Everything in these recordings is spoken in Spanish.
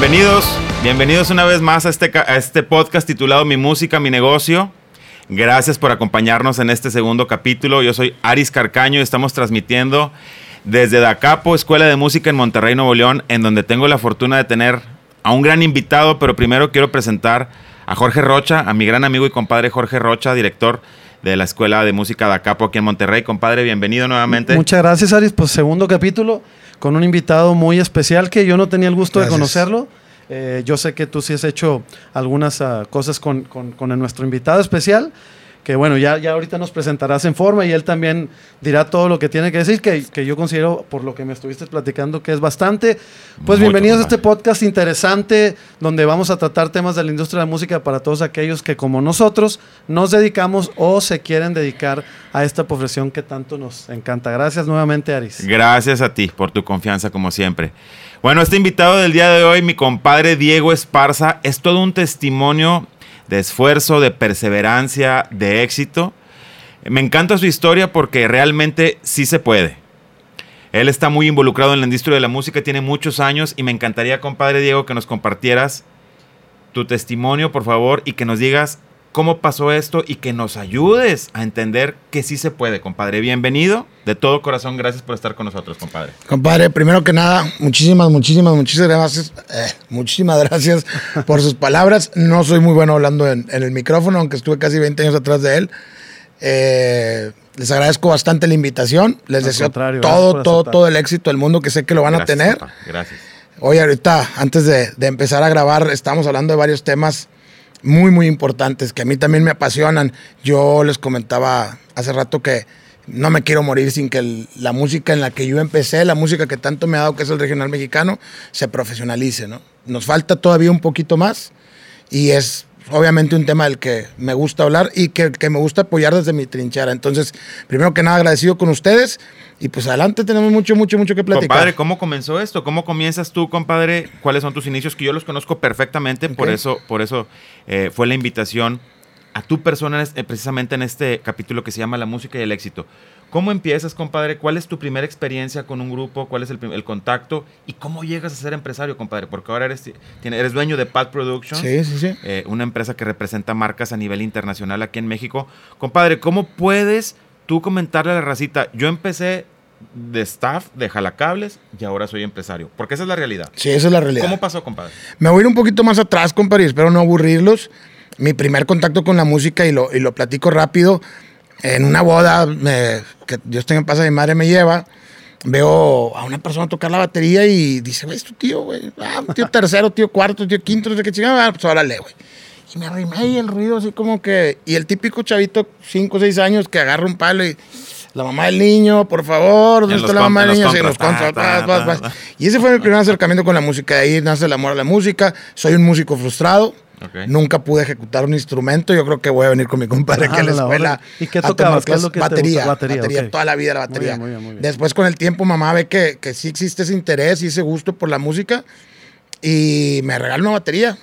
Bienvenidos, bienvenidos una vez más a este, a este podcast titulado Mi música, mi negocio. Gracias por acompañarnos en este segundo capítulo. Yo soy Aris Carcaño y estamos transmitiendo desde Dacapo, Escuela de Música en Monterrey, Nuevo León, en donde tengo la fortuna de tener a un gran invitado, pero primero quiero presentar a Jorge Rocha, a mi gran amigo y compadre Jorge Rocha, director de la Escuela de Música Dacapo aquí en Monterrey. Compadre, bienvenido nuevamente. Muchas gracias, Aris. Pues segundo capítulo con un invitado muy especial que yo no tenía el gusto de conocerlo. Eh, yo sé que tú sí has hecho algunas uh, cosas con, con, con nuestro invitado especial que bueno, ya, ya ahorita nos presentarás en forma y él también dirá todo lo que tiene que decir, que, que yo considero, por lo que me estuviste platicando, que es bastante. Pues bienvenidos a este podcast interesante, donde vamos a tratar temas de la industria de la música para todos aquellos que como nosotros nos dedicamos o se quieren dedicar a esta profesión que tanto nos encanta. Gracias nuevamente, Aris. Gracias a ti por tu confianza, como siempre. Bueno, este invitado del día de hoy, mi compadre Diego Esparza, es todo un testimonio de esfuerzo, de perseverancia, de éxito. Me encanta su historia porque realmente sí se puede. Él está muy involucrado en la industria de la música, tiene muchos años y me encantaría, compadre Diego, que nos compartieras tu testimonio, por favor, y que nos digas cómo pasó esto y que nos ayudes a entender que sí se puede, compadre. Bienvenido. De todo corazón, gracias por estar con nosotros, compadre. Compadre, primero que nada, muchísimas, muchísimas, muchísimas gracias. Eh, muchísimas gracias por sus palabras. No soy muy bueno hablando en, el micrófono, aunque estuve casi 20 años atrás de él. Eh, les agradezco bastante la invitación. Les deseo todo, todo, todo el éxito del mundo que sé que lo van a tener. Gracias. Hoy ahorita, antes de, de empezar a grabar, estamos hablando de varios temas muy, muy importantes que a mí también me apasionan. Yo les comentaba hace rato que no me quiero morir sin que la música en la que yo empecé, la música que tanto me ha dado, que es el regional mexicano, se profesionalice, ¿no? Nos falta todavía un poquito más y es obviamente un tema del que me gusta hablar y que, que me gusta apoyar desde mi trinchera. Entonces, primero que nada, agradecido con ustedes y pues adelante tenemos mucho, mucho, mucho que platicar. Compadre, ¿cómo comenzó esto? ¿Cómo comienzas tú, compadre? ¿Cuáles son tus inicios? Que yo los conozco perfectamente, por eso, por eso eh, fue la invitación a tu persona eh, precisamente en este capítulo que se llama La música y el éxito. ¿Cómo empiezas, compadre? ¿Cuál es tu primera experiencia con un grupo? ¿Cuál es el, contacto? ¿Y cómo llegas a ser empresario, compadre? Porque ahora eres, eres dueño de Pad Productions. Sí, sí, sí. Eh, una empresa que representa marcas a nivel internacional aquí en México. Compadre, ¿cómo puedes tú comentarle a la racita, yo empecé de staff de jalacables y ahora soy empresario. Porque esa es la realidad. Sí, esa es la realidad. ¿Cómo pasó, compadre? Me voy a ir un poquito más atrás, compadre, y espero no aburrirlos. Mi primer contacto con la música, y lo, y lo platico rápido, en una boda, que Dios tenga en paz, mi madre me lleva, veo a una persona tocar la batería y dice, güey, es tu tío, güey. Ah, tío tercero, tío cuarto, tío quinto, no sé qué chingada. Ah, pues órale, güey. Y me arrimé y el ruido así como que... Y el típico chavito, 5 o 6 años, que agarra un palo y... La mamá del niño, por favor, ¿dónde está la mamá del niño? Sí, los Y ese fue mi primer acercamiento con la música. De ahí nace el amor a la música. Soy un músico frustrado. Nunca pude ejecutar un instrumento. Yo creo que voy a venir con mi compadre que a la escuela. ¿Y qué tocabas? ¿Qué es lo que batería, batería, batería toda la vida la batería. Después con el tiempo mamá ve que, que sí existe ese interés y ese gusto por la música y me regaló una batería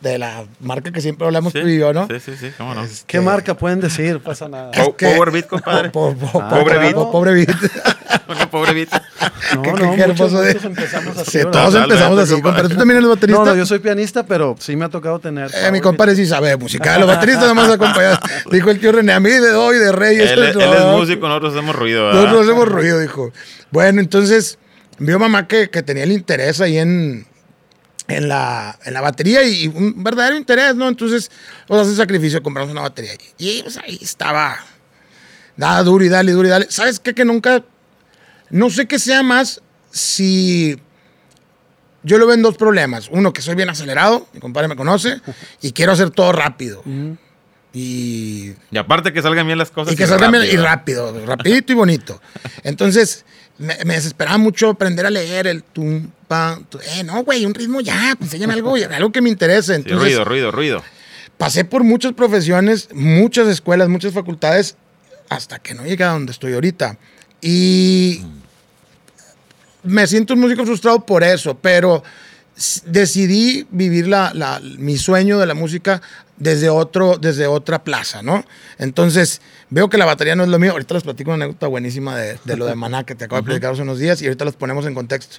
de la marca que siempre hablamos tú y yo, ¿no? Sí, sí, sí, cómo no. ¿Qué este, marca pueden decir? Pasa nada. power Beat, compadre. pobre Beat. Pobre Beat. pobre Beat. No, no, qué hermoso de... empezamos así. Sí, todos empezamos así, compadre. ¿Tú también eres baterista? No, no, yo soy pianista, pero sí me ha tocado tener... Eh, mi compadre sí sabe música. Los bateristas nomás acompañan. Dijo el tío René, a mí de hoy, de rey. Él, él es músico, nosotros hacemos ruido, ¿verdad? Nosotros hacemos ruido, dijo. Bueno, entonces, vio mamá que, que tenía el interés ahí en en la, en la batería y, un verdadero interés, ¿no? Entonces, pues hace sacrificio, compramos una batería. Y pues, ahí estaba. Dale, duro y dale, duro y dale. ¿Sabes qué? Que nunca. No sé qué sea más si. Yo lo veo en dos problemas. Uno, que soy bien acelerado, mi compadre me conoce, y quiero hacer todo rápido. Y. Y aparte que salgan bien las cosas. Y que salgan bien y rápido, rapidito y bonito. Entonces, me, desesperaba mucho aprender a leer el tum, pam, eh, no, güey, un ritmo ya, pues enséñame algo, algo que me interese. Entonces, ruido, ruido, ruido. Pasé por muchas profesiones, muchas escuelas, muchas facultades, hasta que no llegué a donde estoy ahorita. Y me siento un músico frustrado por eso, pero decidí vivir la, mi sueño de la música desde, otro, desde otra plaza, ¿no? Entonces, veo que la batería no es lo mío. Ahorita les platico una anécdota buenísima de, lo de Maná que te acabo de platicar hace unos días y ahorita los ponemos en contexto.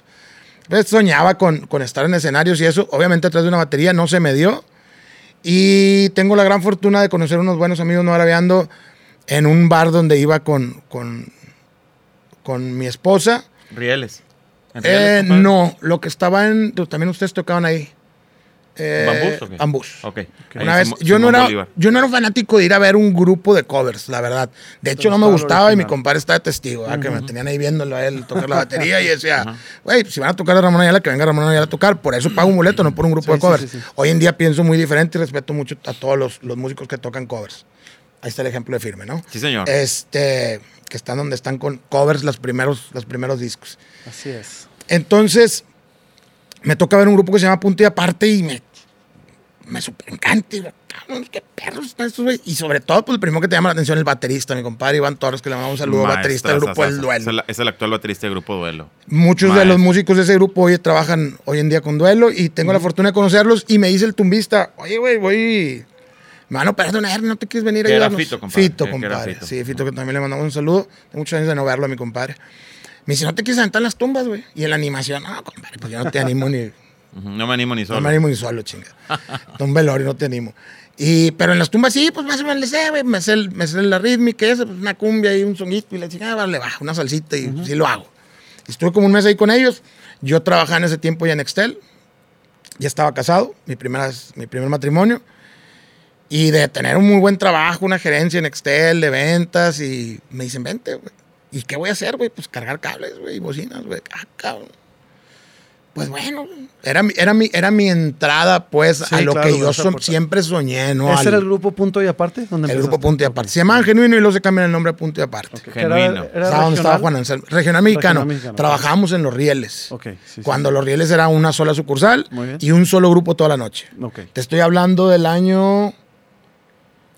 Pues soñaba con, con estar en escenarios y eso. Obviamente atrás de una batería no se me dio. Y tengo la gran fortuna de conocer unos buenos amigos no arabeando en un bar donde iba con, con, con mi esposa. Rieles. ¿En Eh, no, lo que estaba en. También ustedes tocaban ahí. Eh, ¿Bambús o qué? Ambús. Ok. Una Ahí, vez, yo, no Simón era, Bolívar. yo no era un fanático de ir a ver un grupo de covers, la verdad. De hecho, no me gustaba y mi compadre está de testigo, que me tenían ahí viéndolo a él tocar la batería y decía, güey, si van a tocar a Ramón Ayala, que venga Ramón Ayala a tocar. Por eso pago un boleto, no por un grupo Sí, de sí, covers. sí, sí. Hoy en día pienso muy diferente y respeto mucho a todos los, los músicos que tocan covers. Ahí está el ejemplo de Firme, ¿no? Sí, señor. Este, que están donde están con covers los primeros, los primeros discos. Así es. Entonces, me toca ver un grupo que se llama Punto y Aparte y me, me super encanta. Y qué perros están estos güeyes. Y sobre todo, pues el primero que te llama la atención, el baterista, mi compadre Iván Torres, que le mandamos un saludo, baterista del grupo El. Duelo. Es el, es el actual baterista del grupo Duelo. Muchos de Maestro. los músicos de ese grupo hoy trabajan hoy en día con Duelo y tengo la fortuna de conocerlos. Y me dice el tumbista, oye, güey, voy. Me van a operar de una hernia, ¿no te quieres venir a Que era ayudarnos? Fito, compadre, Fito, compadre. Fito. Sí, Fito, que también le mandamos un saludo. Tengo muchos años de no verlo a mi compadre. Me dice, ¿no te quieres aventar en las tumbas, güey? Y en la animación, no, compadre, pues yo no te animo ni, No me animo ni no solo. me animo ni solo, chinga. De un velorio no te animo. Y, pero en las tumbas sí, pues más o menos le sé, güey. Me sé, el- me sé la rítmica, eso, pues una cumbia y un sonito y la chingada, vale, va, una salsita y sí lo hago. Estuve como un mes ahí con ellos. Yo trabajaba en ese tiempo ya en Excel. Ya estaba casado, mi, primera, mi primer matrimonio. Y de tener un muy buen trabajo, una gerencia en Excel, de ventas. Y me dicen, vente, güey. ¿Y qué voy a hacer, güey? Pues cargar cables, güey, y bocinas, güey. Ah, cabrón. Pues bueno, era mi, era mi, era mi entrada, pues, Sí, a lo claro, que yo so- aportar. siempre soñé, ¿no? ¿Ese Al- era el grupo Punto y Aparte? ¿Dónde el grupo? Punto y Aparte. Se llamaban Genuino y luego se cambian el nombre a Punto y Aparte. Era- Genuino. era Estaba donde estaba regional. Juan Anselmo. Regional mexicano. Regional mexicano, Trabajábamos en los rieles. Ok, sí, sí. Cuando los rieles era una sola sucursal y un solo grupo toda la noche. Ok. Te estoy hablando del año.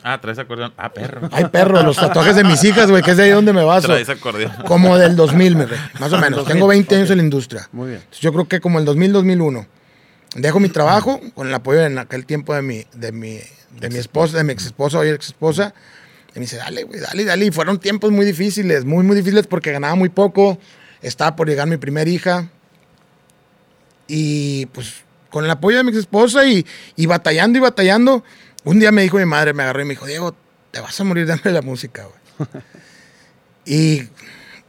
Ah, traes acordeón. Ah, perro. Ay, perro, los tatuajes de mis hijas, güey, que es de ahí donde me baso. Traes acordeón. Como del 2000, mi rey, más o menos. 2000, Tengo 20 años ok. en la industria. Muy bien. Entonces, yo creo que como el 2000, 2001. Dejo mi trabajo con el apoyo en aquel tiempo de mi, de mi, de mi esposa, de mi ex esposa, hoy ex esposa. Y me dice, dale, güey, dale, dale. Y fueron tiempos muy difíciles, muy, muy difíciles porque ganaba muy poco. Estaba por llegar mi primera hija. Y pues con el apoyo de mi ex esposa y, y batallando y batallando. Un día me dijo mi madre, me agarró y me dijo, Diego, te vas a morir de hambre de la música, güey. y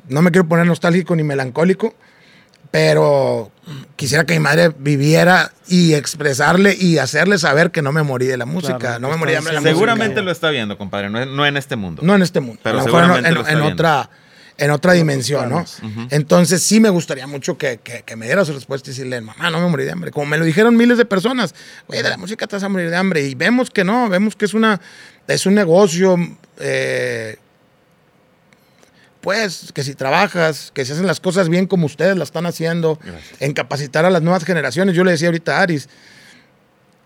no me quiero poner nostálgico ni melancólico, pero quisiera que mi madre viviera y expresarle y hacerle saber que no me morí de la música, Claro, no me morí de hambre de la Seguramente música. lo está viendo, compadre. No, no en este mundo. No en este mundo, Pero a lo mejor en- seguramente en, lo está en viendo. En otra dimensión, ¿no? Entonces sí me gustaría mucho que, que- que me diera su respuesta y decirle, mamá, no me morí de hambre. Como me lo dijeron miles de personas, güey, de la música te vas a morir de hambre. Y vemos que no, vemos que es una es un negocio, eh, pues, que si trabajas, que se hacen las cosas bien como ustedes las están haciendo, Gracias. en capacitar a las nuevas generaciones. Yo le decía ahorita a Aris,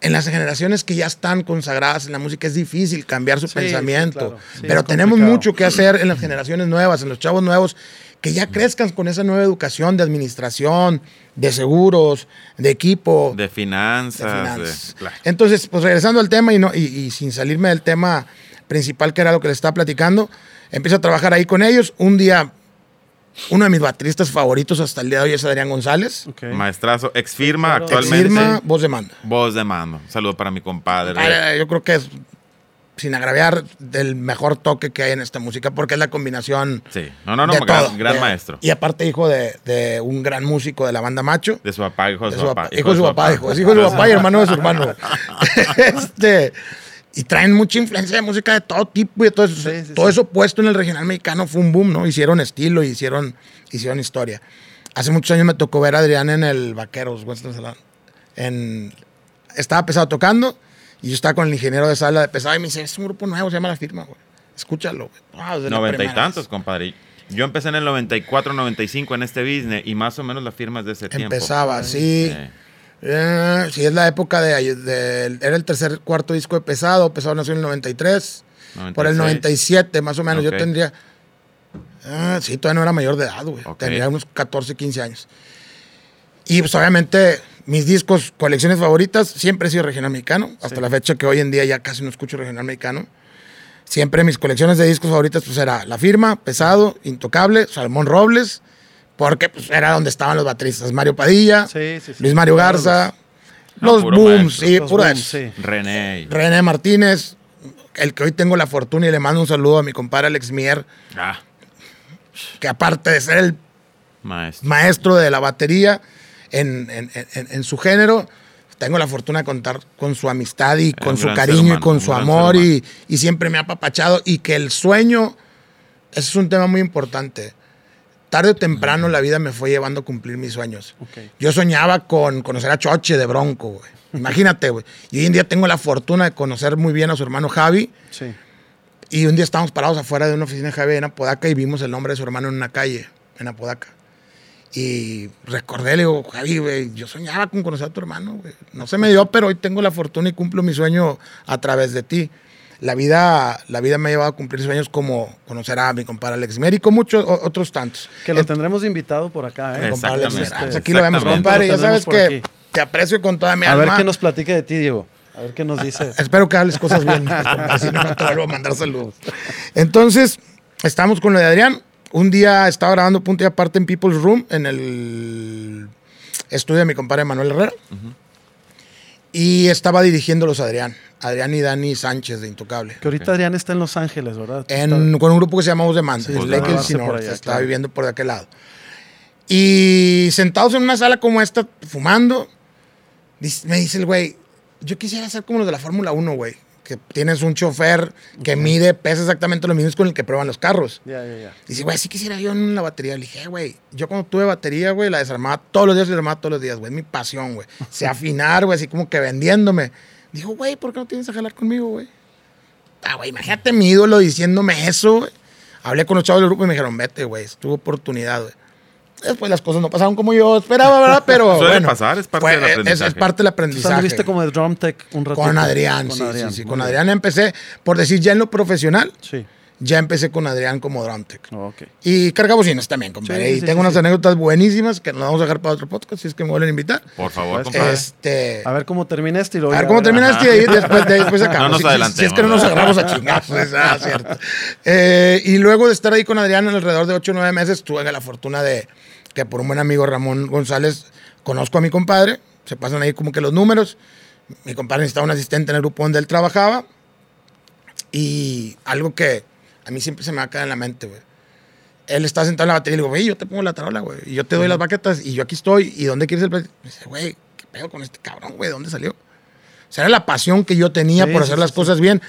en las generaciones que ya están consagradas en la música es difícil cambiar su Sí, pensamiento, sí, claro. Sí, pero tenemos complicado. mucho que hacer en las generaciones nuevas, en los chavos nuevos, que ya crezcan con esa nueva educación de administración, de seguros, de equipo, De de finanzas. de- finanzas. claro. Entonces, pues regresando al tema y, no, y, y sin salirme del tema principal que era lo que les estaba platicando, empiezo a trabajar ahí con ellos. Un día, uno de mis bateristas favoritos hasta el día de hoy es Adrián González. Maestrazo, ex firma claro. actualmente. Firma, voz de mando. Voz de mando. Saludo para mi compadre. Ah, Yo creo que es, sin agraviar, del mejor toque que hay en esta música, porque es la combinación. Sí. No, no, no, de gran, todo. gran De- maestro. Y aparte, hijo de, de un gran músico de la banda Macho. De su papá, hijo de su papá. papá. Hijo de su papá, hijo. Es hijo de su papá y hermano de su hermano. este, y traen mucha influencia de música de todo tipo y de todo eso. Sí, sí, todo sí. eso puesto en el regional mexicano fue un boom, ¿no? Hicieron estilo y hicieron, hicieron historia. Hace muchos años me tocó ver a Adrián en el Vaqueros. En, estaba pesado tocando y yo estaba con el ingeniero de sala de pesado y me dice, es un grupo nuevo, se llama La Firma, güey. Escúchalo, güey. Ah, la Noventa y tantos, vez. compadre. Yo empecé en el 94, 95 en este business y más o menos las firmas de ese tiempo. Empezaba, sí. Eh, Eh, sí, es la época de, de- Era el tercer, cuarto disco de Pesado. Pesado nació en el 93. Por el 96. 97, más o menos. Ok. Yo tendría. Ah, sí, todavía no era mayor de edad, güey. Ok. Tendría unos 14, 15 años. Y pues obviamente mis discos, colecciones favoritas, siempre he sido regional mexicano. Hasta Sí. la fecha que hoy en día ya casi no escucho regional mexicano. Siempre mis colecciones de discos favoritas pues era La Firma, Pesado, Intocable, Salmón Robles, Porque pues, era donde estaban los bateristas. Mario Padilla, Sí, sí, sí. Luis Mario Garza, No, los Booms, maestro. sí, Los puro sí. René. René Martínez, el que hoy tengo la fortuna y le mando un saludo a mi compadre Alex Mier, Ah, que aparte de ser el maestro. maestro de la batería en, en- en- en su género, tengo la fortuna de contar con su amistad y con su cariño y con su amor y, y siempre me ha apapachado y que el sueño, ese es un tema muy importante. Tarde o temprano la vida me fue llevando a cumplir mis sueños. Ok. Yo soñaba con conocer a Choche de Bronco, güey. Imagínate, güey. Y hoy en día tengo la fortuna de conocer muy bien a su hermano Javi. Sí. Y un día estábamos parados afuera de una oficina de Javi en Apodaca y vimos el nombre de su hermano en una calle, en Apodaca. Y recordé, le digo, Javi, güey, yo soñaba con conocer a tu hermano, güey. No se me dio, pero hoy tengo la fortuna y cumplo mi sueño a través de ti. La vida, la vida me ha llevado a cumplir sueños como conocer a mi compadre Alex Mier y con muchos o- otros tantos. Que lo tendremos invitado por acá, ¿eh? Compadre Alex Mier. Exactamente. Pues aquí lo vemos, compadre. Ya Lo tenemos sabes que aquí. te aprecio con toda mi A alma. ver qué nos platique de ti, Diego. A ver qué nos dice. Espero que hables cosas bien, así no te vuelvo a mandar saludos. Entonces, estamos con lo de Adrián. Un día estaba grabando punto y aparte en People's Room, en el estudio de mi compadre Manuel Herrera. Y estaba dirigiéndolos Adrián. Adrián y Dani Sánchez de Intocable. Que ahorita Adrián está en Los Ángeles, ¿verdad? En- con un grupo que se llama Voz de Manda. Sí, es Voz de Lake Manda. Elsinore, Por allá, se está claro. viviendo por de aquel lado. Y sentados en una sala como esta, fumando, me dice el güey, yo quisiera ser como los de la Fórmula 1, güey. Que tienes un chofer que mide, pesa exactamente lo mismo con el que prueban los carros. Ya, ya, ya. Dice, güey, sí quisiera yo en la batería. Le dije, "Eh, güey, yo cuando tuve batería, güey, la desarmaba todos los días la desarmaba todos los días, güey. Es mi pasión, güey. Sé afinar, güey, así como que vendiéndome. Dijo, güey, ¿por qué no tienes a jalar conmigo, güey? Ah, güey, imagínate mi ídolo diciéndome eso, güey. Hablé con los chavos del grupo y me dijeron, vete, güey, es tu oportunidad, güey. Después las cosas no pasaron como yo esperaba, ¿verdad? Pero Suele bueno, pasar, es parte fue- del es- aprendizaje. Es, parte del aprendizaje. anduviste como de drum tech un ratito. Con Adrián, Con sí, Adrián, sí, sí. Con. Adrián empecé, por decir ya en lo profesional, Sí. Ya empecé con Adrián como drum tech. Oh, ok. Y carga bocinas también, compadre. Sí, y sí, tengo sí, unas sí. anécdotas buenísimas que nos vamos a dejar para otro podcast, si es que me vuelven a invitar. Por favor, compadre. Este, A ver cómo termina este y luego a ver cómo termina este y después, de después acabamos. No nos Si- si- Si, es adelantemos, que no nos agarramos a chingar, pues, ah, cierto. Eh, y luego de estar ahí con Adrián en alrededor de 8 o 9 meses, tuve la fortuna de que por un buen amigo Ramón González conozco a mi compadre. Se pasan ahí como que los números. Mi compadre necesitaba un asistente en el grupo donde él trabajaba. Y algo que a mí siempre se me va a quedar en la mente, güey. Él está sentado en la batería y le digo, güey, yo te pongo la tarola, güey. Y yo te doy las baquetas y yo aquí estoy. ¿Y dónde quieres el? Me dice, güey, ¿qué pedo con este cabrón, güey? ¿De dónde salió? O sea, era la pasión que yo tenía Sí, por hacer sí, las sí. cosas bien.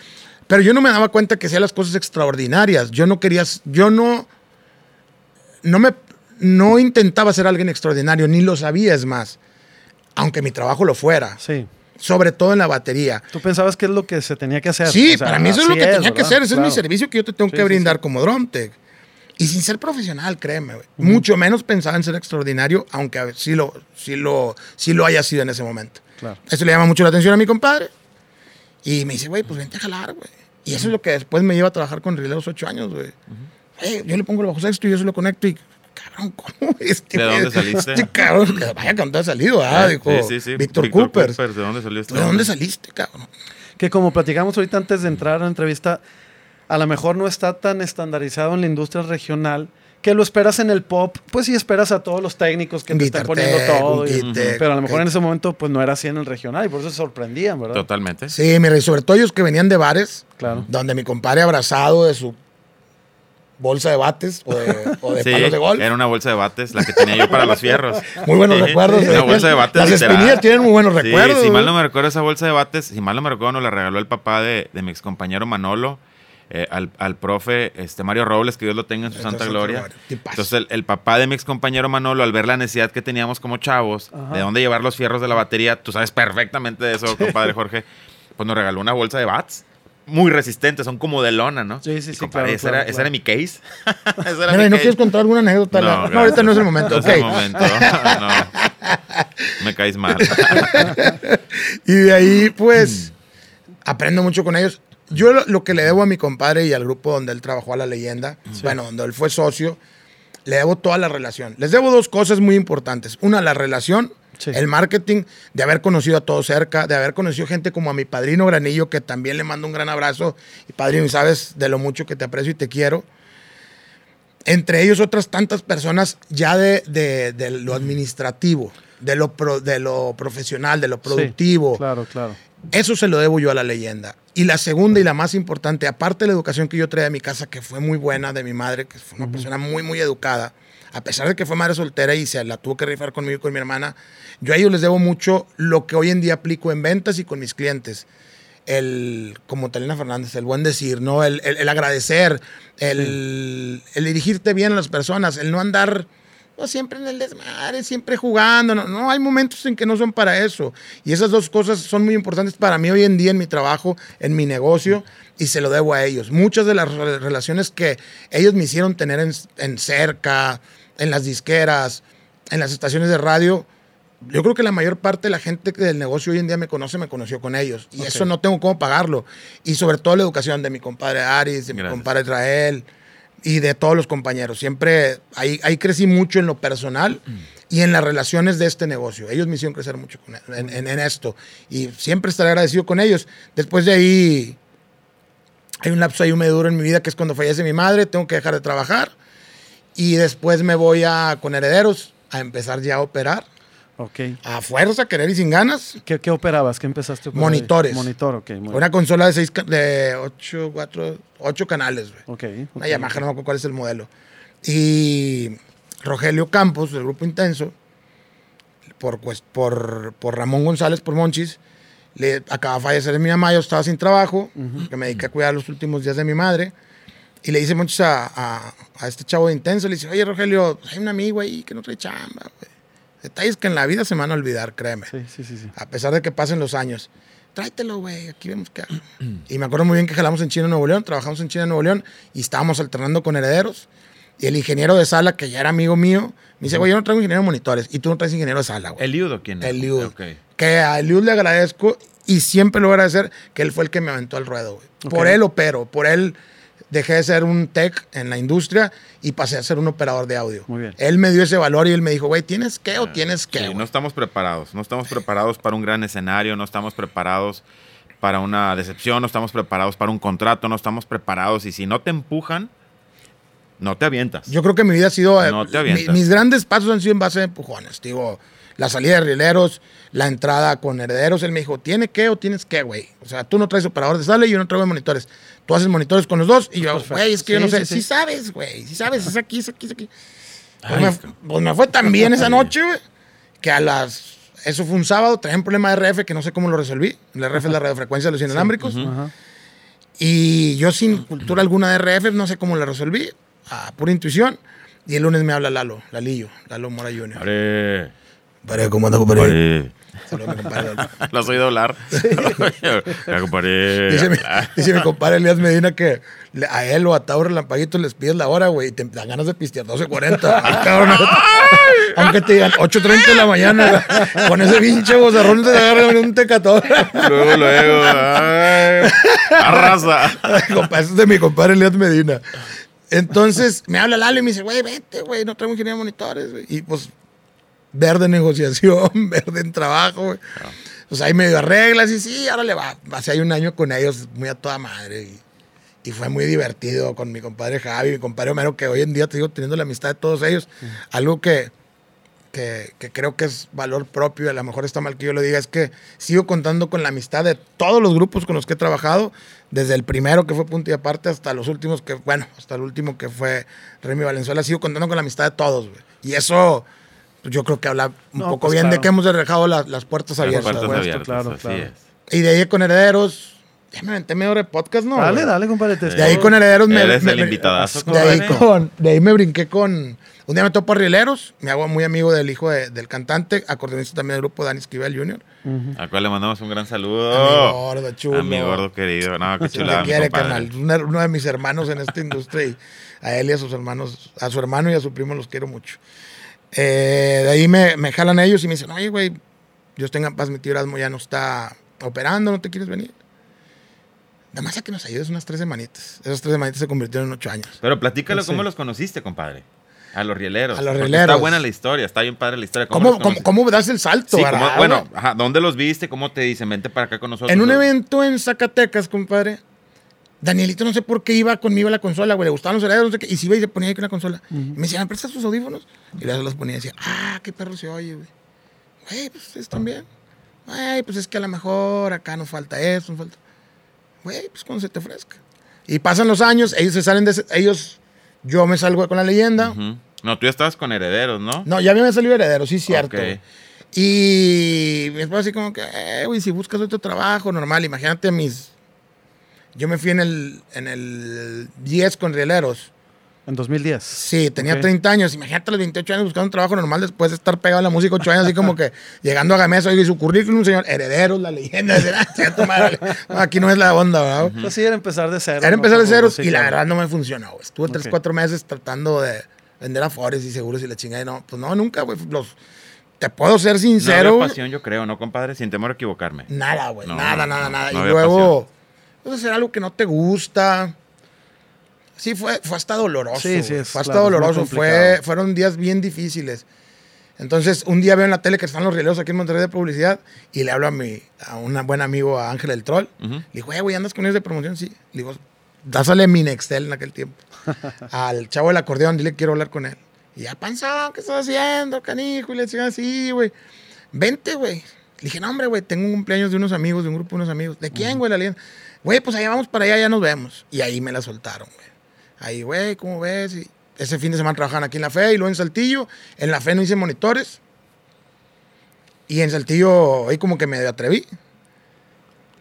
Pero yo no me daba cuenta que hacía las cosas extraordinarias. Yo no quería, yo no, no me, no intentaba ser alguien extraordinario, ni lo sabía, es más. Aunque mi trabajo lo fuera. Sí. Sobre todo en la batería. Tú pensabas que es lo que se tenía que hacer. Sí, O sea, para mí eso es lo que tenía que hacer. Ese es mi Claro. servicio que yo te tengo Sí, que brindar sí. como Dromtech. Y sin ser profesional, créeme, güey. Mucho menos pensaba en ser extraordinario, aunque a ver, sí lo, sí, lo, sí lo haya sido en ese momento. Claro. Eso le llama mucho la atención a mi compadre. Y me dice, güey, pues vente a jalar, güey. Y eso es lo que después me lleva a trabajar con Relay a los ocho años, güey. Güey, yo le pongo el bajo sexto y yo se lo conecto y, cabrón, ¿cómo? Este, ¿De dónde saliste? Este cabrón, que vaya que dónde ha salido, ah, Eh, dijo sí, sí, sí. Víctor Cooper. ¿De dónde salió este ¿De dónde saliste, cabrón? Que como platicamos ahorita antes de entrar a la entrevista, a lo mejor no está tan estandarizado en la industria regional que lo esperas en el pop, pues sí esperas a todos los técnicos que te están poniendo Tech, todo. y- pero a lo mejor en ese momento pues no era así en el regional y por eso se sorprendían, ¿verdad? Totalmente. Sí, mira, y sobre todo ellos que venían de bares, Claro. donde mi compadre abrazado de su bolsa de bates o de, o de Sí, palos de golf. era una bolsa de bates la que tenía yo para los fierros. Muy buenos Sí, recuerdos. Una eh. bolsa de bates. Las literal. espinillas tienen muy buenos Sí, recuerdos. si mal no me recuerdo esa bolsa de bates, si mal no me recuerdo, nos la regaló el papá de, de mi excompañero Manolo. eh, al, al profe este Mario Robles, que Dios lo tenga en su Entonces, santa gloria. Entonces el, el papá de mi excompañero Manolo, al ver la necesidad que teníamos como chavos, Ajá. de dónde llevar los fierros de la batería, tú sabes perfectamente de eso, compadre Jorge, pues nos regaló una bolsa de bats. Muy resistentes, son como de lona, ¿no? Sí, sí, sí, claro, ese, claro, era, ese claro. era mi case. Ese era Mira, mi ¿y no case. quieres contar alguna anécdota? La- No, ahorita no es el momento. No es el momento. No. Me caes mal. Y de ahí, pues, aprendo mucho con ellos. Yo lo, lo que le debo a mi compadre y al grupo donde él trabajó a la leyenda, bueno, donde él fue socio, le debo toda la relación. Les debo dos cosas muy importantes. Una, la relación, Sí. el marketing, de haber conocido a todos cerca, de haber conocido gente como a mi padrino Granillo, que también le mando un gran abrazo. Y padrino, sabes de lo mucho que te aprecio y te quiero. entre ellos otras tantas personas ya de, de- de lo administrativo, de lo, pro- de lo profesional, de lo productivo. Sí, claro, claro. Eso se lo debo yo a la leyenda. Y la segunda y la más importante, aparte de la educación que yo traía de mi casa, que fue muy buena, de mi madre, que fue una persona muy, muy educada, a pesar de que fue madre soltera y se la tuvo que rifar conmigo y con mi hermana, yo a ellos les debo mucho lo que hoy en día aplico en ventas y con mis clientes. El, como Talena Fernández, el buen decir, ¿no? El, el- el agradecer, el, el dirigirte bien a las personas, el no andar pues, siempre en el desmadre, siempre jugando. No, no, hay momentos en que no son para eso. Y esas dos cosas son muy importantes para mí hoy en día en mi trabajo, en mi negocio, y se lo debo a ellos. Muchas de las re- relaciones que ellos me hicieron tener en, en cerca, en las disqueras, en las estaciones de radio, yo creo que la mayor parte de la gente del negocio hoy en día me conoce, me conoció con ellos. Y Ok. eso no tengo cómo pagarlo. Y sobre todo la educación de mi compadre Aris, de mi Gracias. compadre Israel y de todos los compañeros. Siempre ahí, ahí crecí mucho en lo personal y en las relaciones de este negocio. Ellos me hicieron crecer mucho con- en, en- en esto. Y siempre estaré agradecido con ellos. Después de ahí, hay un lapso ahí medio duro en mi vida que es cuando fallece mi madre. Tengo que dejar de trabajar. Y después me voy a, con herederos a empezar ya a operar. Ok. A fuerza, querer y sin ganas. ¿Qué, qué operabas? ¿Qué empezaste a operar? Monitores. Monitor, ok. muy Una consola de seis, de ocho, cuatro, ocho canales, güey. Ok. Una. Yamaha, no me acuerdo cuál es el modelo. Y Rogelio Campos, del Grupo Intenso, por, pues, por, por Ramón González, por Monchis, le acaba de fallecer mi mamá, yo estaba sin trabajo, que me dediqué a cuidar los últimos días de mi madre. Y le dice Monchis a, a- a este chavo de Intenso, le dice, oye Rogelio, hay un amigo ahí que no trae chamba, güey. Detalles que en la vida se me van a olvidar, créeme Sí, sí, sí. sí. a pesar de que pasen los años. Tráetelo, güey, aquí vemos qué hago. Y me acuerdo muy bien que jalamos en China, Nuevo León, trabajamos en China, Nuevo León, y estábamos alternando con herederos. Y el ingeniero de sala, que ya era amigo mío, me dice, güey, yo no traigo ingeniero de monitores, y tú no traes ingeniero de sala, güey. ¿El Liudo quién es? El Liud. Ok. Que a Eliud le agradezco, y siempre lo voy a agradecer, que él fue el que me aventó al ruedo, güey. Ok. Por él opero, por él dejé de ser un tech en la industria y pasé a ser un operador de audio. Muy bien. Él me dio ese valor y él me dijo, güey, ¿tienes qué o tienes qué? Sí, güey?" no estamos preparados. No estamos preparados para un gran escenario, no estamos preparados para una decepción, no estamos preparados para un contrato, no estamos preparados. Y si no te empujan, no te avientas. Yo creo que mi vida ha sido. eh, No te mi- avientas. mis grandes pasos han sido en base de empujones. Digo, la salida de rieleros, la entrada con herederos. Él me dijo, ¿tiene qué o tienes qué, güey? O sea, tú no traes operador de sala y yo no traigo monitores. Tú haces monitores con los dos y yo, Perfecto. güey, es que yo Sí, no sé. sí, Sí, sí. sabes, güey. Sí sabes, es aquí, es aquí, es aquí. Pues, Ay, me, pues me fue tan bien esa noche, güey, que a las. Eso fue un sábado, traía un problema de RF que no sé cómo lo resolví. El RF es la radiofrecuencia de los inalámbricos. Ajá. Y yo sin cultura alguna de RF, no sé cómo la resolví, a pura intuición. Y el lunes me habla Lalo, Lalillo, Lalo Mora Jr. Compadre, ¿cómo anda, compadre? Lo has oído hablar. Ya, compadre. Dice mi, dice mi compadre Elías Medina que a él o a Tauro Relampaguito les pides la hora, güey, y te dan ganas de pistear 12.40. Ay, cabrón. Aunque te digan 8.30 de la mañana, con ese pinche bozarrón te agarran un tecatón. Luego, luego. ay, arrasa. Eso es de mi compadre Elías Medina. Entonces me habla Lalo y me dice, güey, vete, güey, no traigo ingeniero de monitores, güey. Y pues, verde negociación, verde en trabajo, güey. Pues ahí medio arreglas y sí, ahora le va. Hace ahí un año con ellos, muy a toda madre. Y, y fue muy divertido con mi compadre Javi, mi compadre Homero, que hoy en día te digo teniendo la amistad de todos ellos. Algo que, que, que creo que es valor propio, y a lo mejor está mal que yo lo diga, es que sigo contando con la amistad de todos los grupos con los que he trabajado, desde el primero que fue punto y aparte hasta los últimos que, bueno, hasta el último que fue Remy Valenzuela, sigo contando con la amistad de todos, güey. Y eso yo creo que habla un No, poco pues, bien de claro. que hemos dejado la- las puertas Las abiertas. puertas abiertas, claro, así claro. es. Y de ahí con Herederos, ya me aventé medio hora de podcast, ¿no? Dale, dale, compadre. te De ahí con Herederos me... Eres me- el me- invitadazo, de ahí, compadre. con, de ahí me brinqué con... Un día me topo a Rieleros, me hago muy amigo del hijo de- del cantante, acordeonista también del grupo, Dani Esquivel Jr. Ujú. Al cual le mandamos un gran A saludo. mi gordo, chulo. A mi gordo querido. No, qué chulada, quiere, carnal. Uno de mis hermanos en esta industria y a él y a sus hermanos, a su hermano y a su primo los quiero mucho. Eh, de ahí me, me jalan ellos y me dicen, oye, güey, Dios tenga en paz, mi tío Erasmo ya no está operando, ¿no te quieres venir? Nada más a que nos ayudes unas tres semanitas. Esas tres semanitas se convirtieron en ocho años. Pero platícalo Sí. cómo los conociste, compadre. A los rieleros. A los rieleros. Está buena la historia, está bien padre la historia. ¿Cómo, cómo, das el salto? Sí, bueno, ajá, ¿dónde los viste? ¿Cómo te dicen? Vente para acá con nosotros. En un evento en Zacatecas, compadre, Danielito no sé por qué iba conmigo a la consola, güey, le gustaban los herederos, no sé qué, y si iba y se ponía ahí con la consola. Y me decía, ¿me prestas tus audífonos? Y luego los ponía y decía, ah, qué perro se oye, güey. Güey, pues están bien. Güey, pues es que a lo mejor acá nos falta esto, nos falta... Güey, pues cuando se te ofrezca. Y pasan los años, ellos se salen de... ese- ellos... Yo me salgo con la leyenda. No, tú ya estabas con herederos, ¿no? No, ya a mí me salió heredero, sí, cierto. Ok. güey. Y mi esposa así como que, eh, güey, si buscas otro trabajo normal, imagínate mis... Yo me fui en el, en el 10 con rieleros. En 2010. Sí, tenía Ok. 30 años. Imagínate a los 28 años buscando un trabajo normal después de estar pegado a la música 8 años, así como que llegando a Gamesa y su currículum, señor, herederos, la leyenda. Ah, chinga tu madre. No, aquí no es la onda, ¿verdad? Pues sí, era empezar de cero. Era ¿no? empezar de sí, y la verdad no me funcionó. güey. Estuve 3, Ok. 4 meses tratando de vender afores y seguros y la chingada. Y no, pues no, nunca, güey. Los, te puedo ser No sincero. había güey. pasión, yo creo, ¿no, compadre? Sin temor a equivocarme. Nada, güey. No, nada, no, nada, no, nada. no y había luego, pues hacer algo que no te gusta. Sí, fue, fue hasta doloroso. Sí, sí, es fue hasta claro, doloroso. Fue, fueron días bien difíciles. Entonces, un día veo en la tele que están los rieleros aquí en Monterrey de publicidad y le hablo a mi, a un buen amigo, a Ángel el Troll. Le digo, "Eh, güey, ¿andas con ellos de promoción? Sí. Le digo, dásale mi Nextel en aquel tiempo. Al chavo del acordeón, dile que quiero hablar con él. Y ya, panzón, ¿qué estás haciendo, canijo? Y le decía así, güey. Vente, güey. Le dije, no, hombre, güey, tengo un cumpleaños de unos amigos, de un grupo de unos amigos. ¿De quién, güey? La leyenda. Güey, pues allá vamos para allá, ya nos vemos. Y ahí me la soltaron, güey. Ahí, güey, ¿cómo ves? Y ese fin de semana trabajaban aquí en la fe y luego en Saltillo. En la fe no hice monitores. Y en Saltillo ahí como que me atreví.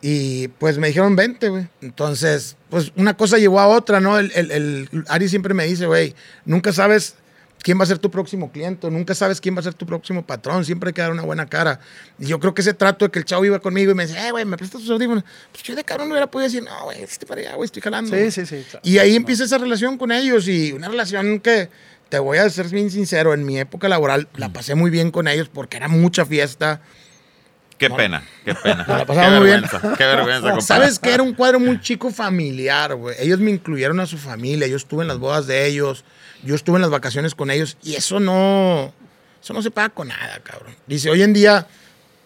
Y pues me dijeron 20, güey. Entonces, pues una cosa llevó a otra, ¿no? El, el, el- Ari siempre me dice, güey, nunca sabes quién va a ser tu próximo cliente, nunca sabes quién va a ser tu próximo patrón, siempre hay que dar una buena cara. Y yo creo que ese trato de que el chavo iba conmigo y me decía, eh, güey, ¿me prestas tus audífonos? Pues yo de cabrón no hubiera podido decir, no, güey, este para allá, güey, estoy jalando. Sí, sí, sí. claro. Y ahí empieza esa relación con ellos y una relación que, te voy a ser bien sincero, en mi época laboral la pasé muy bien con ellos porque era mucha fiesta. Qué pena, qué pena. la qué vergüenza, qué vergüenza, compadre. ¿Sabes qué? Era un cuadro muy chico familiar, güey. Ellos me incluyeron a su familia, yo estuve en las bodas de ellos, yo estuve en las vacaciones con ellos y eso no, eso no se paga con nada, cabrón. Dice, hoy en día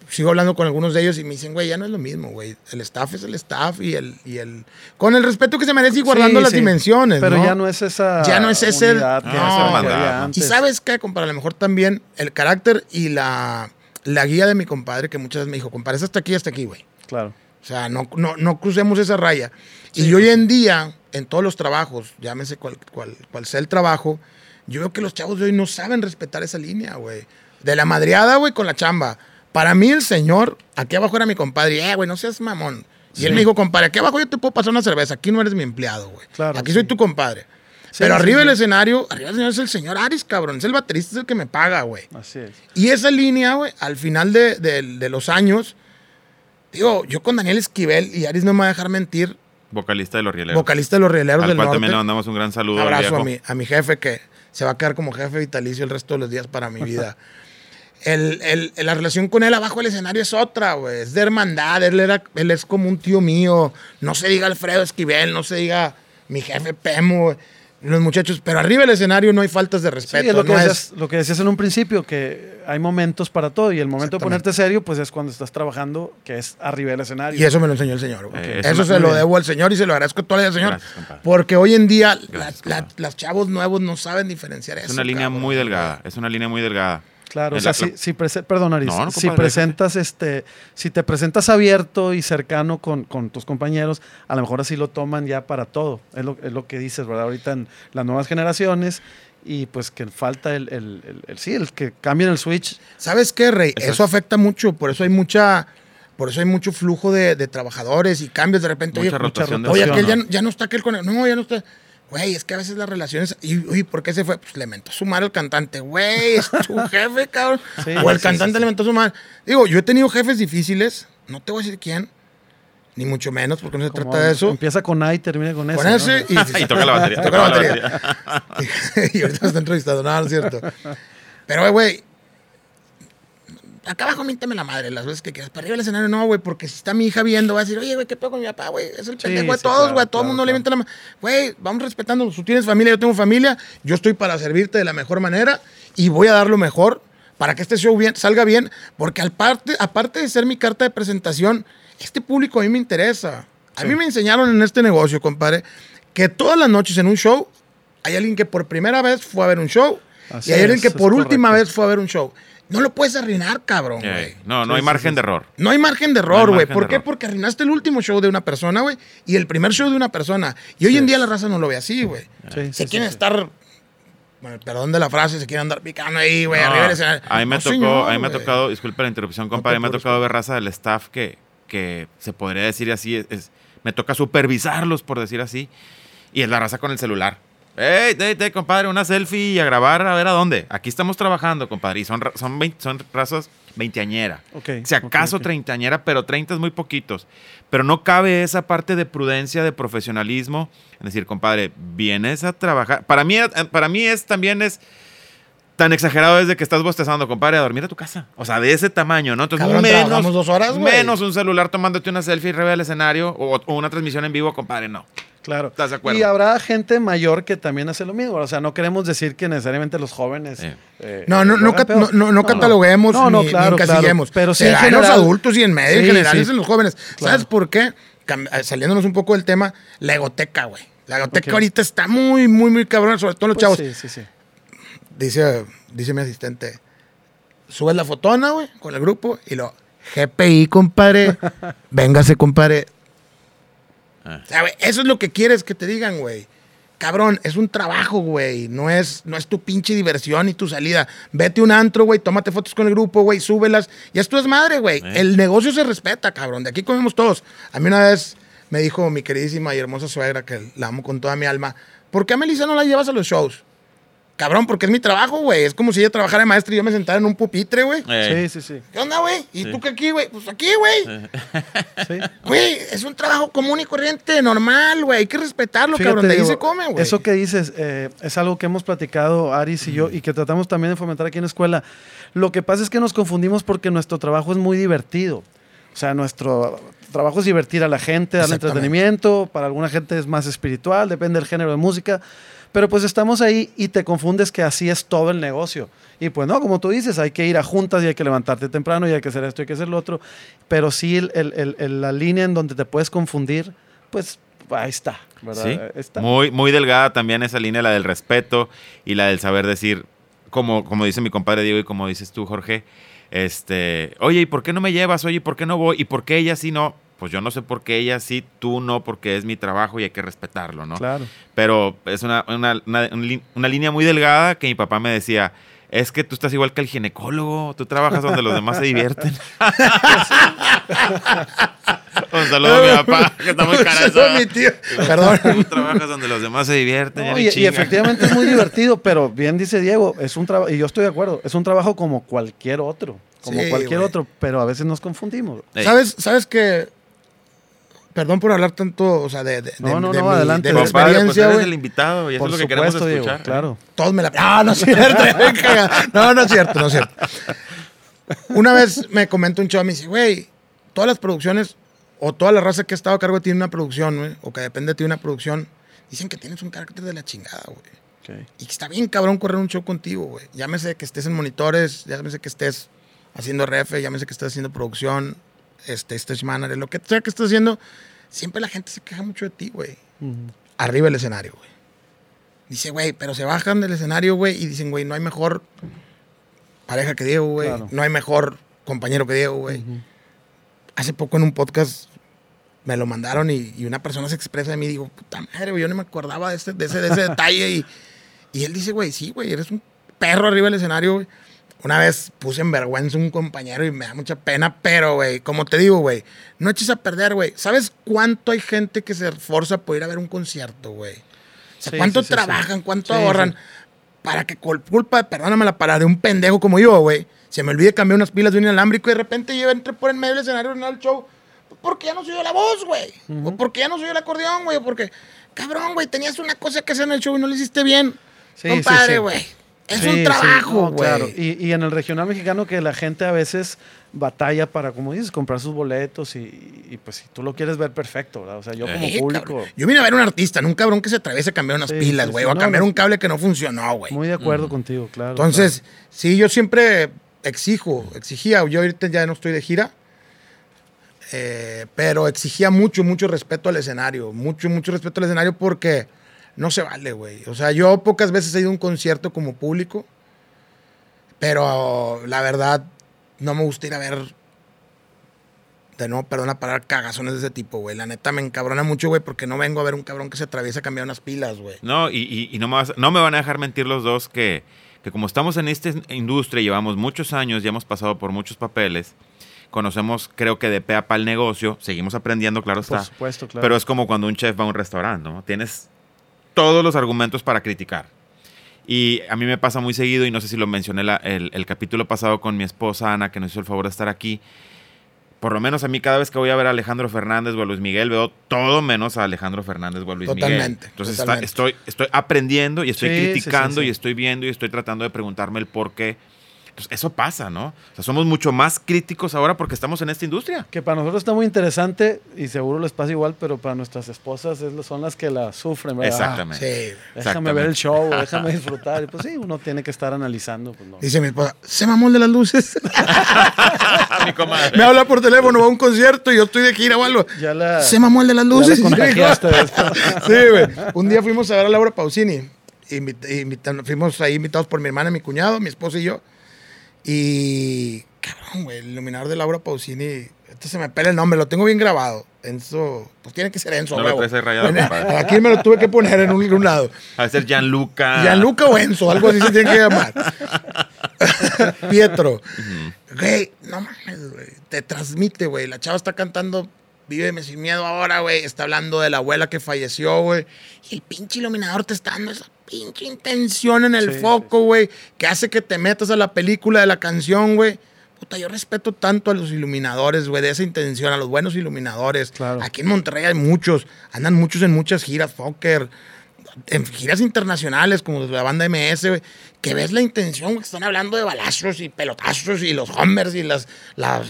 sigo hablando con algunos de ellos y me dicen, güey, ya no es lo mismo, güey. El staff es el staff y el, y el, con el respeto que se merece y guardando Sí, las sí. dimensiones, Pero ¿no? ya no es esa. Ya no es ese- unidad que. Y sabes qué, compadre, a lo mejor también el carácter y la, la guía de mi compadre, que muchas veces me dijo, compadre, hasta aquí, hasta aquí, güey. Claro. O sea, no, no, no crucemos esa raya. y hoy en día, en todos los trabajos, llámese cual, cual, cual sea el trabajo, yo veo que los chavos de hoy no saben respetar esa línea, güey. De la madreada, güey, con la chamba. Para mí, el señor, aquí abajo era mi compadre, eh, güey, no seas mamón. Y él me dijo, compadre, aquí abajo yo te puedo pasar una cerveza, aquí no eres mi empleado, güey. Claro, aquí sí. soy tu compadre. Sí, Pero sí, arriba sí. del escenario, arriba del escenario es el señor Aris, cabrón. Es el baterista, es el que me paga, güey. Así es. Y esa línea, güey, al final de, de- de los años, digo, yo con Daniel Esquivel, y Aris no me va a dejar mentir, Vocalista de los rieleros. vocalista de los Rieleros Al del cual Norte. también le mandamos un gran saludo. Un abrazo a mi, a mi jefe que se va a quedar como jefe vitalicio el resto de los días para mi vida. El, el- la relación con él abajo del escenario es otra, güey. Es de hermandad. Él, era, él es como un tío mío. No se diga Alfredo Esquivel, no se diga mi jefe Pemo, güey, los muchachos. Pero arriba del escenario no hay faltas de Sí, respeto. es lo que, no decías, lo que decías en un principio, que hay momentos para todo y el momento de ponerte serio, pues es cuando estás trabajando, que es arriba del escenario. Y eso me lo enseñó el Señor. Eh, eso eso se lo bien. debo al Señor y se lo agradezco toda la vida al Señor. Gracias, porque hoy en día Gracias, la- la- compadre. las chavos nuevos no saben diferenciar eso. Es una línea cabrón. muy delgada. Es una línea muy delgada. Claro, o sea, la- si, si prese- perdón, Aris, No, no, si presentas este, si te presentas abierto y cercano con, con tus compañeros, a lo mejor así lo toman ya para todo. Es lo, es lo que dices, ¿verdad? Ahorita en las nuevas generaciones y pues que falta el, el, el- el- sí, el que cambien el switch. ¿Sabes qué, Rey? Eso Eso, es. afecta mucho, por eso hay mucha, por eso hay mucho flujo de, de trabajadores y cambios de repente. Mucha oye, rotación de oye, opciones. aquel ya, ya no está aquel con No, ya no está. Güey, es que a veces las relaciones. Y, uy, ¿por qué se fue? Pues le mentó su madre al cantante. Güey, es tu jefe, cabrón. Sí, o el sí, cantante sí, sí. le mentó su madre. Digo, yo he tenido jefes difíciles, no te voy a decir quién, ni mucho menos, porque no se Como trata de eso. Empieza con A y termina con S. Con y, Y toca la batería. Toca la batería. y ahorita está entrevistando, no, no es cierto. Pero, güey, acá abajo míntame la madre las veces que quieras. Para arriba del escenario no, güey, porque si está mi hija viendo, va a decir, oye, güey, ¿qué pedo con mi papá, güey? Es el Sí, pendejo de sí, todos, claro, güey. a todo el claro, mundo le claro. mienta la madre. Güey, vamos respetando. Tú tienes familia, yo tengo familia. Yo estoy para servirte de la mejor manera y voy a dar lo mejor para que este show bien, salga bien. Porque al parte, aparte de ser mi carta de presentación, este público a mí me interesa. A mí me enseñaron en este negocio, compadre, que todas las noches en un show hay alguien que por primera vez fue a ver un show Así y hay alguien es, que por última correcto. vez fue a ver un show. No lo puedes arruinar, cabrón, Eh, güey. no, no hay margen de error. No hay margen de error, güey. ¿Por qué? error. Porque arruinaste el último show de una persona, güey, y el primer show de una persona. Y hoy en día la raza no lo ve así, güey. Sí, Se sí, quieren sí. estar, bueno, perdón de la frase, se quieren andar picando ahí, güey, No, arriba del escenario. a mí me No, tocó, señor, a mí me ha tocado, disculpa la interrupción, compadre, te a mí me ha tocado ver raza del staff que, que se podría decir así, es, es- me toca supervisarlos, por decir así, y es la raza con el celular. Ey, ey, ey, compadre, una selfie y a grabar a ver a dónde. Aquí estamos trabajando, compadre, y son, son, vein- son razas veinteañera. Ok, Si acaso ok, ok. treintañera, pero treinta es muy poquitos. Pero no cabe esa parte de prudencia, de profesionalismo. Es decir, compadre, vienes a trabajar. Para mí, eh, para mí es también es tan exagerado desde que estás bostezando, compadre, a dormir a tu casa. O sea, de ese tamaño, ¿no? Entonces, Cabrón, menos, dos horas, menos un celular tomándote una selfie arriba del escenario o, o una transmisión en vivo, compadre, no. Claro. ¿Estás de acuerdo? Y habrá gente mayor que también hace lo mismo. O sea, no queremos decir que necesariamente los jóvenes. Eh, No, no, no, no, no, no cataloguemos No, no, ni, ni claro, claro. encasillemos. Pero sí, en general. los adultos y en medio, en general, sí. es en los jóvenes. Claro. ¿Sabes por qué? Eh, Saliéndonos un poco del tema, la egoteca, güey. La egoteca ahorita está muy, muy, muy cabrón, sobre todo los Pues chavos. Sí, sí, sí. Dice, dice mi asistente, subes la fotona, güey, con el grupo y lo, GPI, compadre, véngase, compadre. Ah. O sea, güey, eso es lo que quieres que te digan, güey. Cabrón, es un trabajo, güey. No es, no es tu pinche diversión y tu salida. Vete a un antro, güey, tómate fotos con el grupo, güey, súbelas. Y esto es madre, güey. Eh. El negocio se respeta, cabrón. De aquí comemos todos. A mí una vez me dijo mi queridísima y hermosa suegra, que la amo con toda mi alma, ¿por qué a Melissa no la llevas a los shows? Cabrón, porque es mi trabajo, güey. Es como si ella trabajara de maestra y yo me sentara en un pupitre, güey. Eh, Sí, sí, sí. ¿Qué onda, güey? ¿Y tú qué aquí, güey? Pues aquí, güey. sí. Güey, es un trabajo común y corriente, normal, güey. Hay que respetarlo, Fíjate, cabrón. De ahí digo, se come, güey. Eso que dices eh, es algo que hemos platicado Aris y yo y que tratamos también de fomentar aquí en la escuela. Lo que pasa es que nos confundimos porque nuestro trabajo es muy divertido. O sea, nuestro trabajo es divertir a la gente, darle entretenimiento. Para alguna gente es más espiritual, depende del género de música. Pero pues estamos ahí y te confundes que así es todo el negocio. Y pues no, como tú dices, hay que ir a juntas y hay que levantarte temprano y hay que hacer esto y hay que hacer lo otro. Pero sí, el- el- el- el- la línea en donde te puedes confundir, pues ahí está. ¿verdad? Sí, Está. muy, muy delgada también esa línea, la del respeto y la del saber decir, como, como dice mi compadre Diego y como dices tú, Jorge, este, oye, ¿y por qué no me llevas? Oye, ¿y por qué no voy? ¿Y por qué ella sí no? Pues yo no sé por qué ella sí, tú no, porque es mi trabajo y hay que respetarlo, ¿no? Claro. Pero es una, una, una- línea muy delgada que mi papá me decía, es que tú estás igual que el ginecólogo, tú trabajas donde los demás se divierten. Un saludo a mi papá, que está muy cara Eso mi tío. Perdón. Tú trabajas donde los demás se divierten. No, y, efectivamente es muy divertido, pero bien dice Diego, es un trabajo, y yo estoy de acuerdo, es un trabajo como cualquier otro, como Sí, cualquier otro, pero a veces nos confundimos. Ey. ¿Sabes, ¿Sabes que Perdón por hablar tanto, o sea, de, de, de- No, no, de no, mi, adelante. de mi pues experiencia, güey. el invitado y eso Por es lo que queremos supuesto, escuchar. claro. Todos me la. Ah, no es cierto. no, no es cierto, no es cierto. Una vez me comenta un chavo, me dice, güey, todas las producciones o toda la raza que ha estado a cargo de ti en una producción, güey, o que depende de ti de una producción, dicen que tienes un carácter de la chingada, güey. Ok. Y que está bien cabrón correr un show contigo, güey. Llámese que estés en monitores, llámese que estés haciendo refe, llámese que estés haciendo producción, este, stage manager, lo que sea que estés haciendo, siempre la gente se queja mucho de ti, güey. Ujú. Arriba del escenario, güey. Dice, güey, pero se bajan del escenario, güey, y dicen, güey, no hay mejor pareja que Diego, güey. Claro. No hay mejor compañero que Diego, güey. Ujú. Hace poco en un podcast me lo mandaron y, y una persona se expresa de mí y digo, puta madre, güey, yo no me acordaba de, este, de, ese, de ese detalle. Y, y él dice, güey, sí, güey, eres un perro arriba del escenario, güey. Una vez puse en vergüenza a un compañero y me da mucha pena, pero, güey, como te digo, güey, no eches a perder, güey. ¿Sabes cuánto hay gente que se esforza por ir a ver un concierto, güey? O sea, Sí, ¿cuánto sí, sí, trabajan, cuánto ahorran para que culpa, perdóname la palabra, de un pendejo como yo, güey, se me olvide cambiar unas pilas de un inalámbrico y de repente yo entre por en medio del escenario en el show porque ya no soy yo la voz, güey. O porque ya no soy yo el acordeón, güey. Porque, cabrón, güey, tenías una cosa que hacer en el show y no lo hiciste bien. Sí, Compadre, sí, sí. Es Sí, un sí, trabajo, no, güey. claro. Y, y en el regional mexicano que la gente a veces batalla para, como dices, comprar sus boletos y, y, pues si tú lo quieres ver perfecto, ¿verdad? O sea, yo como Sí, público, cabrón. Yo vine a ver un artista, no un cabrón que se atraviese a cambiar unas Sí, pilas, güey. o a no, cambiar no. un cable que no funcionó, güey. muy de acuerdo contigo, claro. Entonces, sí, yo siempre exijo, exigía, yo ahorita ya no estoy de gira. eh, pero exigía mucho, mucho respeto al escenario. Mucho, mucho respeto al escenario porque no se vale, güey. O sea, yo pocas veces he ido a un concierto como público, pero la verdad no me gusta ir a ver de no, perdona, parar cagazones de ese tipo, güey. La neta me encabrona mucho, güey, porque no vengo a ver un cabrón que se atraviesa a cambiar unas pilas, güey. No, y, y, no, me no me van a dejar mentir los dos que, que como estamos en esta industria, llevamos muchos años, ya hemos pasado por muchos papeles, conocemos, creo que de pe a pa el negocio, seguimos aprendiendo, claro está. Por supuesto, claro. Pero es como cuando un chef va a un restaurante, ¿no? Tienes todos los argumentos para criticar. Y a mí me pasa muy seguido, y no sé si lo mencioné el, el, capítulo pasado con mi esposa Ana, que nos hizo el favor de estar aquí. Por lo menos a mí, cada vez que voy a ver a Alejandro Fernández o a Luis Miguel, veo todo menos a Alejandro Fernández o a Luis totalmente, Miguel. Entonces estoy, estoy aprendiendo y estoy criticando y estoy viendo y estoy tratando de preguntarme el por qué pues eso pasa, ¿no? O sea, somos mucho más críticos ahora porque estamos en esta industria. Que para nosotros está muy interesante y seguro les pasa igual, pero para nuestras esposas son las que la sufren, ¿verdad? Exactamente. Sí. Déjame ver el show, déjame disfrutar. Y pues sí, uno tiene que estar analizando. Pues, Dice mi esposa, ¿se mamó de las luces? mi comadre. Me habla por teléfono, va a un concierto y yo estoy de gira o algo. Ya la, ¿Se mamó el de las luces? sí, güey. Un día fuimos a ver a Laura Pausini. fuimos ahí invitados por mi hermana, mi cuñado, mi esposa y yo. Y, cabrón, güey, el iluminador de Laura Pausini, este se me pela el nombre, lo tengo bien grabado. Enzo, pues tiene que ser Enzo. No lo rayado, Aquí me lo tuve que poner en un, lado. A ser Gianluca. Gianluca o Enzo, algo así se tiene que llamar. Pietro. Güey, no mames, güey. Te transmite, güey. La chava está cantando Víveme sin miedo ahora, güey. Está hablando de la abuela que falleció, güey. Y el pinche iluminador te está dando esa pinche intención en el foco, güey, que hace que te metas a la película de la canción, güey. Puta, yo respeto tanto a los iluminadores, güey, de esa intención, a los buenos iluminadores. Aquí en Monterrey hay muchos, andan muchos en muchas giras, Fokker, en giras internacionales como la banda MS, güey, que ves la intención, que están hablando de balazos y pelotazos y los homers y las,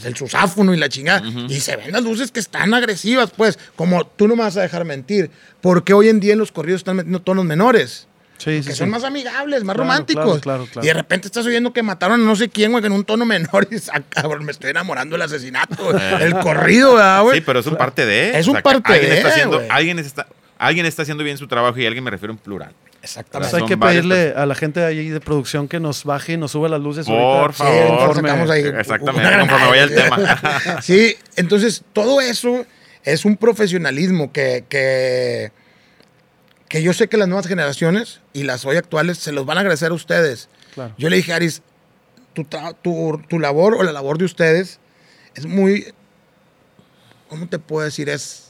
el susáfono y la chingada. Y se ven las luces que están agresivas, pues, como tú no me vas a dejar mentir, porque hoy en día en los corridos están metiendo tonos menores. Sí, que son más amigables, más románticos. y de repente estás oyendo que mataron a no sé quién, güey, en un tono menor y dices, ah, cabrón, me estoy enamorando del asesinato, el corrido, güey? Sí, pero es un parte de. Es un parte alguien de. Está haciendo, alguien, está, alguien está haciendo bien su trabajo y alguien me refiero en plural. Exactamente. hay que pedirle a la gente ahí de producción que nos baje y nos suba las luces. Por favor. sacamos ahí Exactamente, conforme vaya el tema. sí, entonces todo eso es un profesionalismo que, que que yo sé que las nuevas generaciones y las hoy actuales se los van a agradecer a ustedes. Yo le dije Aris, tu, tu, labor o la labor de ustedes es muy, ¿cómo te puedo decir? Es,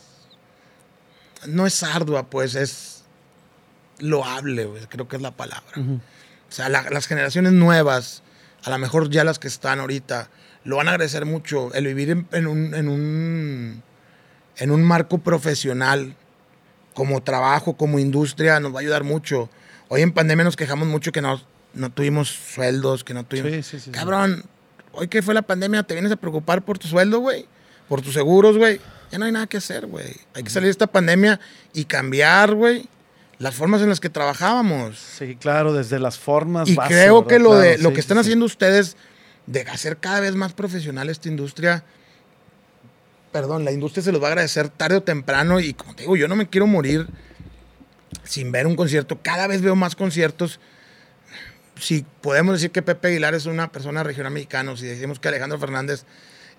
no es ardua, pues es loable, creo que es la palabra. O sea, las generaciones nuevas, a lo mejor ya las que están ahorita, lo van a agradecer mucho. El vivir en, un, en, un, en un marco profesional como trabajo, como industria, nos va a ayudar mucho. Hoy en pandemia nos quejamos mucho que no, no tuvimos sueldos, que no tuvimos... Sí, sí, sí, Cabrón, hoy que fue la pandemia, ¿te vienes a preocupar por tu sueldo, güey? Por tus seguros, güey. Ya no hay nada que hacer, güey. Hay que salir de esta pandemia y cambiar, güey, las formas en las que trabajábamos. Sí, claro, desde las formas. Y creo que lo, de, lo que están haciendo ustedes de hacer cada vez más profesional esta industria perdón, la industria se los va a agradecer tarde o temprano y como te digo, yo no me quiero morir sin ver un concierto. Cada vez veo más conciertos. Si podemos decir que Pepe Aguilar es una persona regional mexicana, si decimos que Alejandro Fernández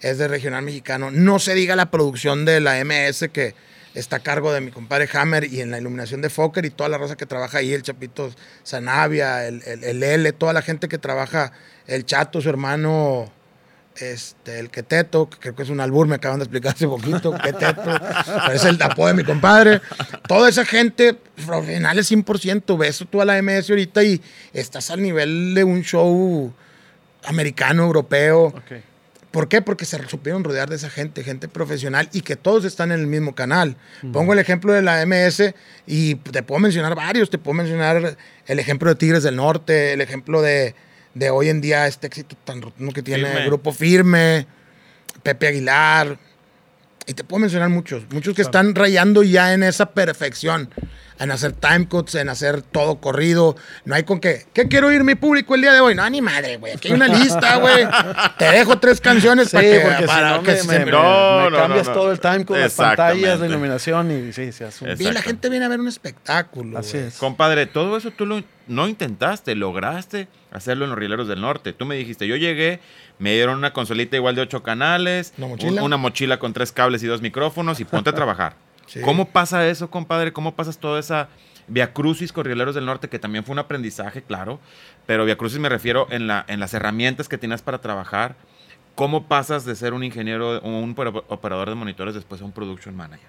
es de regional mexicano, no se diga la producción de la MS que está a cargo de mi compadre Hammer y en la iluminación de Fokker y toda la raza que trabaja ahí, el Chapito Sanavia, el, el, el L, toda la gente que trabaja, el Chato, su hermano este, el Queteto, que creo que es un albur, me acaban de explicar hace poquito, Queteto, es el apodo de mi compadre. Toda esa gente profesionales 100%, ves tú a la MS ahorita y estás al nivel de un show americano, europeo. ¿Por qué? Porque se supieron rodear de esa gente, gente profesional y que todos están en el mismo canal. Pongo el ejemplo de la MS y te puedo mencionar varios, te puedo mencionar el ejemplo de Tigres del Norte, el ejemplo de de hoy en día, este éxito tan rotundo que tiene el Grupo Firme, Pepe Aguilar. Y te puedo mencionar muchos, muchos que están rayando ya en esa perfección. En hacer time cuts, en hacer todo corrido. No hay con qué. ¿Qué quiero oír mi público el día de hoy? No, ni madre, güey. Aquí hay una lista, güey. Te dejo tres canciones Sí, para que, porque para si no que me, se me- me- No, me no, cambias no, no. todo el time con las pantallas, la iluminación y sí, se. Es- Vi, la gente viene a ver un espectáculo. Así güey. es. Compadre, todo eso tú lo, no intentaste, lograste hacerlo en los Rieleros del Norte. Tú me dijiste, yo llegué, me dieron una consolita igual de ocho canales, ¿Una mochila? un- una mochila con tres cables y dos micrófonos y ponte a trabajar. Sí. ¿Cómo pasa eso, compadre? ¿Cómo pasas toda esa Via Crucis con Rieleros del Norte, que también fue un aprendizaje, claro, pero Via Crucis me refiero en, la, en las herramientas que tienes para trabajar. ¿Cómo pasas de ser un ingeniero o un opera- operador de monitores después a un production manager?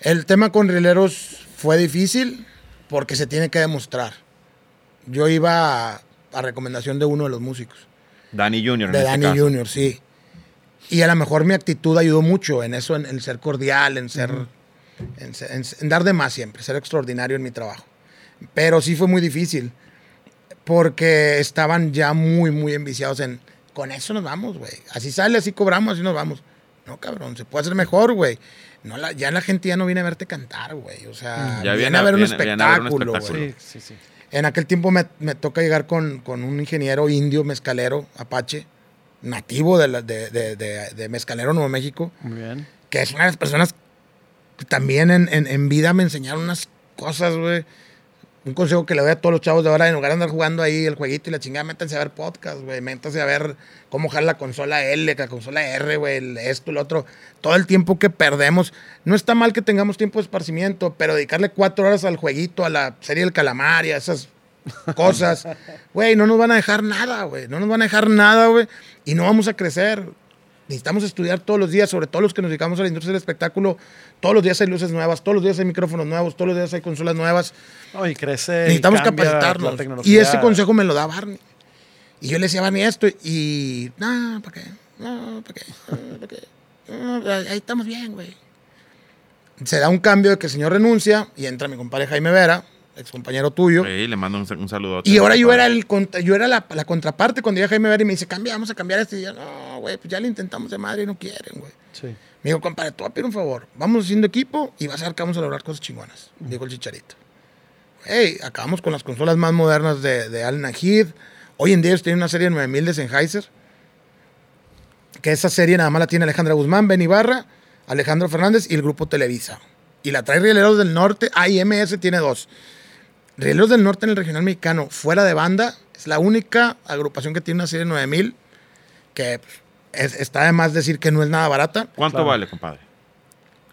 El tema con rieleros fue difícil porque se tiene que demostrar. Yo iba a, a recomendación de uno de los músicos, Danny en de este Danny caso. Jr., sí. Y a lo mejor mi actitud ayudó mucho en eso, en, en ser cordial, en ser, en, en- en dar de más siempre, ser extraordinario en mi trabajo. Pero sí fue muy difícil porque estaban ya muy, muy enviciados en, con eso nos vamos, güey. Así sale, así cobramos, así nos vamos. No, cabrón, se puede hacer mejor, güey. No, la- ya la gente ya no viene a verte cantar, güey. O sea, Ya viene, viene a ver un viene- viene a ver un espectáculo, espectáculo. güey. Sí, sí, sí. En aquel tiempo me, me toca llegar con, con un ingeniero indio, mezcalero, apache, nativo de, la- de, de- de- de Mezcalero, Nuevo México, Muy bien. que es una de las personas que también en, en- en vida me enseñaron unas cosas, güey. Un consejo que le doy a todos los chavos de ahora, en lugar de andar jugando ahí el jueguito y la chingada, métanse a ver podcast, güey. Métanse a ver cómo jalar la consola L, la consola R, güey, esto, lo otro. Todo el tiempo que perdemos. No está mal que tengamos tiempo de esparcimiento, pero dedicarle cuatro horas al jueguito, a la serie del calamar y a esas cosas, güey, no nos van a dejar nada, güey. No nos van a dejar nada, güey. Y no vamos a crecer. Necesitamos estudiar todos los días, sobre todo los que nos dedicamos a la industria del espectáculo. Todos los días hay luces nuevas, todos los días hay micrófonos nuevos, todos los días hay consolas nuevas. No, y crece. Necesitamos capacitarnos. Y ese consejo me lo da Barney. Y yo le decía a Barney esto y, no, ¿para qué? No, ¿para qué? No, ¿para qué? No, ahí estamos bien, güey. Se da un cambio de que el señor renuncia y entra mi compadre Jaime Vera, ex compañero tuyo. Sí, le mando un, un saludo. Y ahora yo era, el, yo era la, la contraparte cuando llega Jaime Vera y me dice, cambia, vamos a cambiar esto. Y yo, no, güey, pues ya le intentamos de madre y no quieren, güey. Sí. Me dijo, compadre, te voy a pedir un favor. Vamos haciendo equipo y vas a ver que vamos a lograr cosas chingonas. Dijo el chicharito. Hey, acabamos con las consolas más modernas de, de Allen Heath. Hoy en día ellos tienen una serie de 9000 de Sennheiser. Que esa serie nada más la tiene Alejandra Guzmán, Ben Ibarra, Alejandro Fernández y el grupo Televisa. Y la trae Rieleros del Norte. Ah, y MS tiene dos. Rieleros del Norte en el regional mexicano, fuera de banda, es la única agrupación que tiene una serie de 9000 que pues, es- está de más decir que no es nada barata. ¿Cuánto Claro. vale, compadre?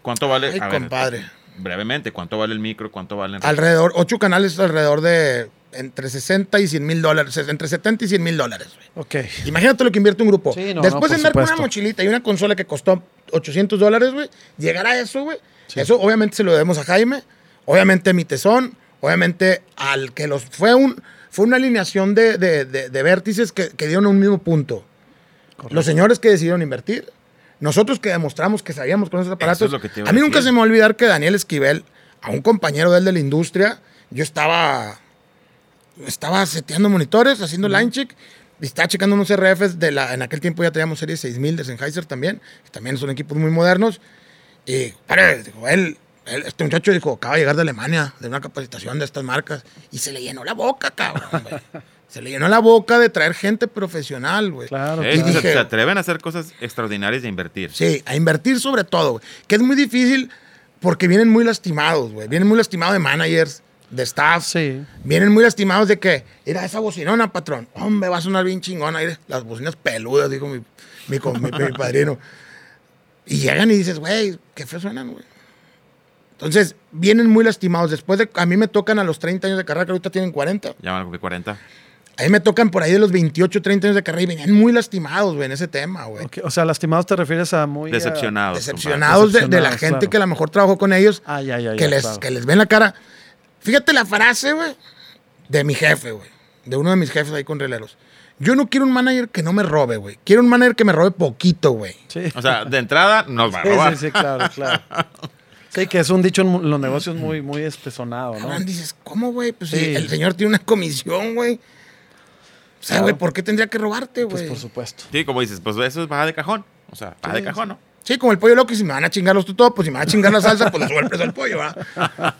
¿Cuánto vale? Ay, A ver, compadre. brevemente, ¿cuánto vale el micro? ¿Cuánto vale? el- Alrededor, ocho canales alrededor de entre 60 y 100 mil dólares, entre 70 y 100 mil dólares. güey. Ok. Imagínate lo que invierte un grupo. Sí, no, Después no, de andar con una supuesto. mochilita y una consola que costó 800 dólares, güey, llegar a eso, güey. Eso obviamente se lo debemos a Jaime, obviamente a mi tesón, obviamente al que los... Fue, un, fue una alineación de, de- de- de vértices que, que dieron un mismo punto. Los señores que decidieron invertir, nosotros que demostramos que sabíamos con esos aparatos. es a a mí nunca se me va a olvidar que Daniel Esquivel, a un compañero de él de la industria, yo estaba estaba seteando monitores, haciendo line check, y estaba checando unos RFs de la, en aquel tiempo ya teníamos serie 6000 de Sennheiser también, que también son equipos muy modernos. Y, pare, dijo, él, él- este muchacho dijo, acaba de llegar de Alemania, de una capacitación de estas marcas, y se le llenó la boca, cabrón, güey. Se le llenó la boca de traer gente profesional, güey. Claro. Eh, Y se- dije- se atreven a hacer cosas extraordinarias de invertir. Sí, a invertir sobre todo, güey. Que es muy difícil porque vienen muy lastimados, güey. Vienen muy lastimados de managers, de staff. Sí. Vienen muy lastimados de que, mira esa bocinona, patrón. Hombre, va a sonar bien chingona. las bocinas peludas, dijo mi, mi, mi- mi padrino. Y llegan y dices, güey, qué feo suenan, güey. Entonces, vienen muy lastimados. Después de, a mí me tocan a los 30 años de carrera, que ahorita tienen 40. Ya van a cumplir 40. A mí me tocan por ahí de los 28, 30 años de carrera y venían muy lastimados, güey, en ese tema, güey. O sea, lastimados te refieres a muy. ah, Decepcionados. decepcionados de, de la gente claro. que a lo mejor trabajó con ellos, Ah, ya, ya, ya, que, les, claro. que les ven la cara. Fíjate la frase, güey, de mi jefe, güey, de uno de mis jefes ahí con releros. Yo no quiero un manager que no me robe, güey. Quiero un manager que me robe poquito, güey. Sí. O sea, de entrada nos va a Sí, robar. sí, sí, claro, claro. Sí, que es un dicho en los negocios muy, muy espesonado, ¿no? Cabrón, dices, ¿cómo, güey? Pues si Sí. el señor tiene una comisión, güey. O sea, Claro. güey, ¿por qué tendría que robarte, Pues güey? por supuesto. Sí, como dices, pues eso es baja de cajón. O sea, baja de cajón, ¿no? Sí, como el pollo loco, y si me van a chingar los tutopos, si me van a chingar la salsa, pues le subo el precio al pollo, ¿verdad?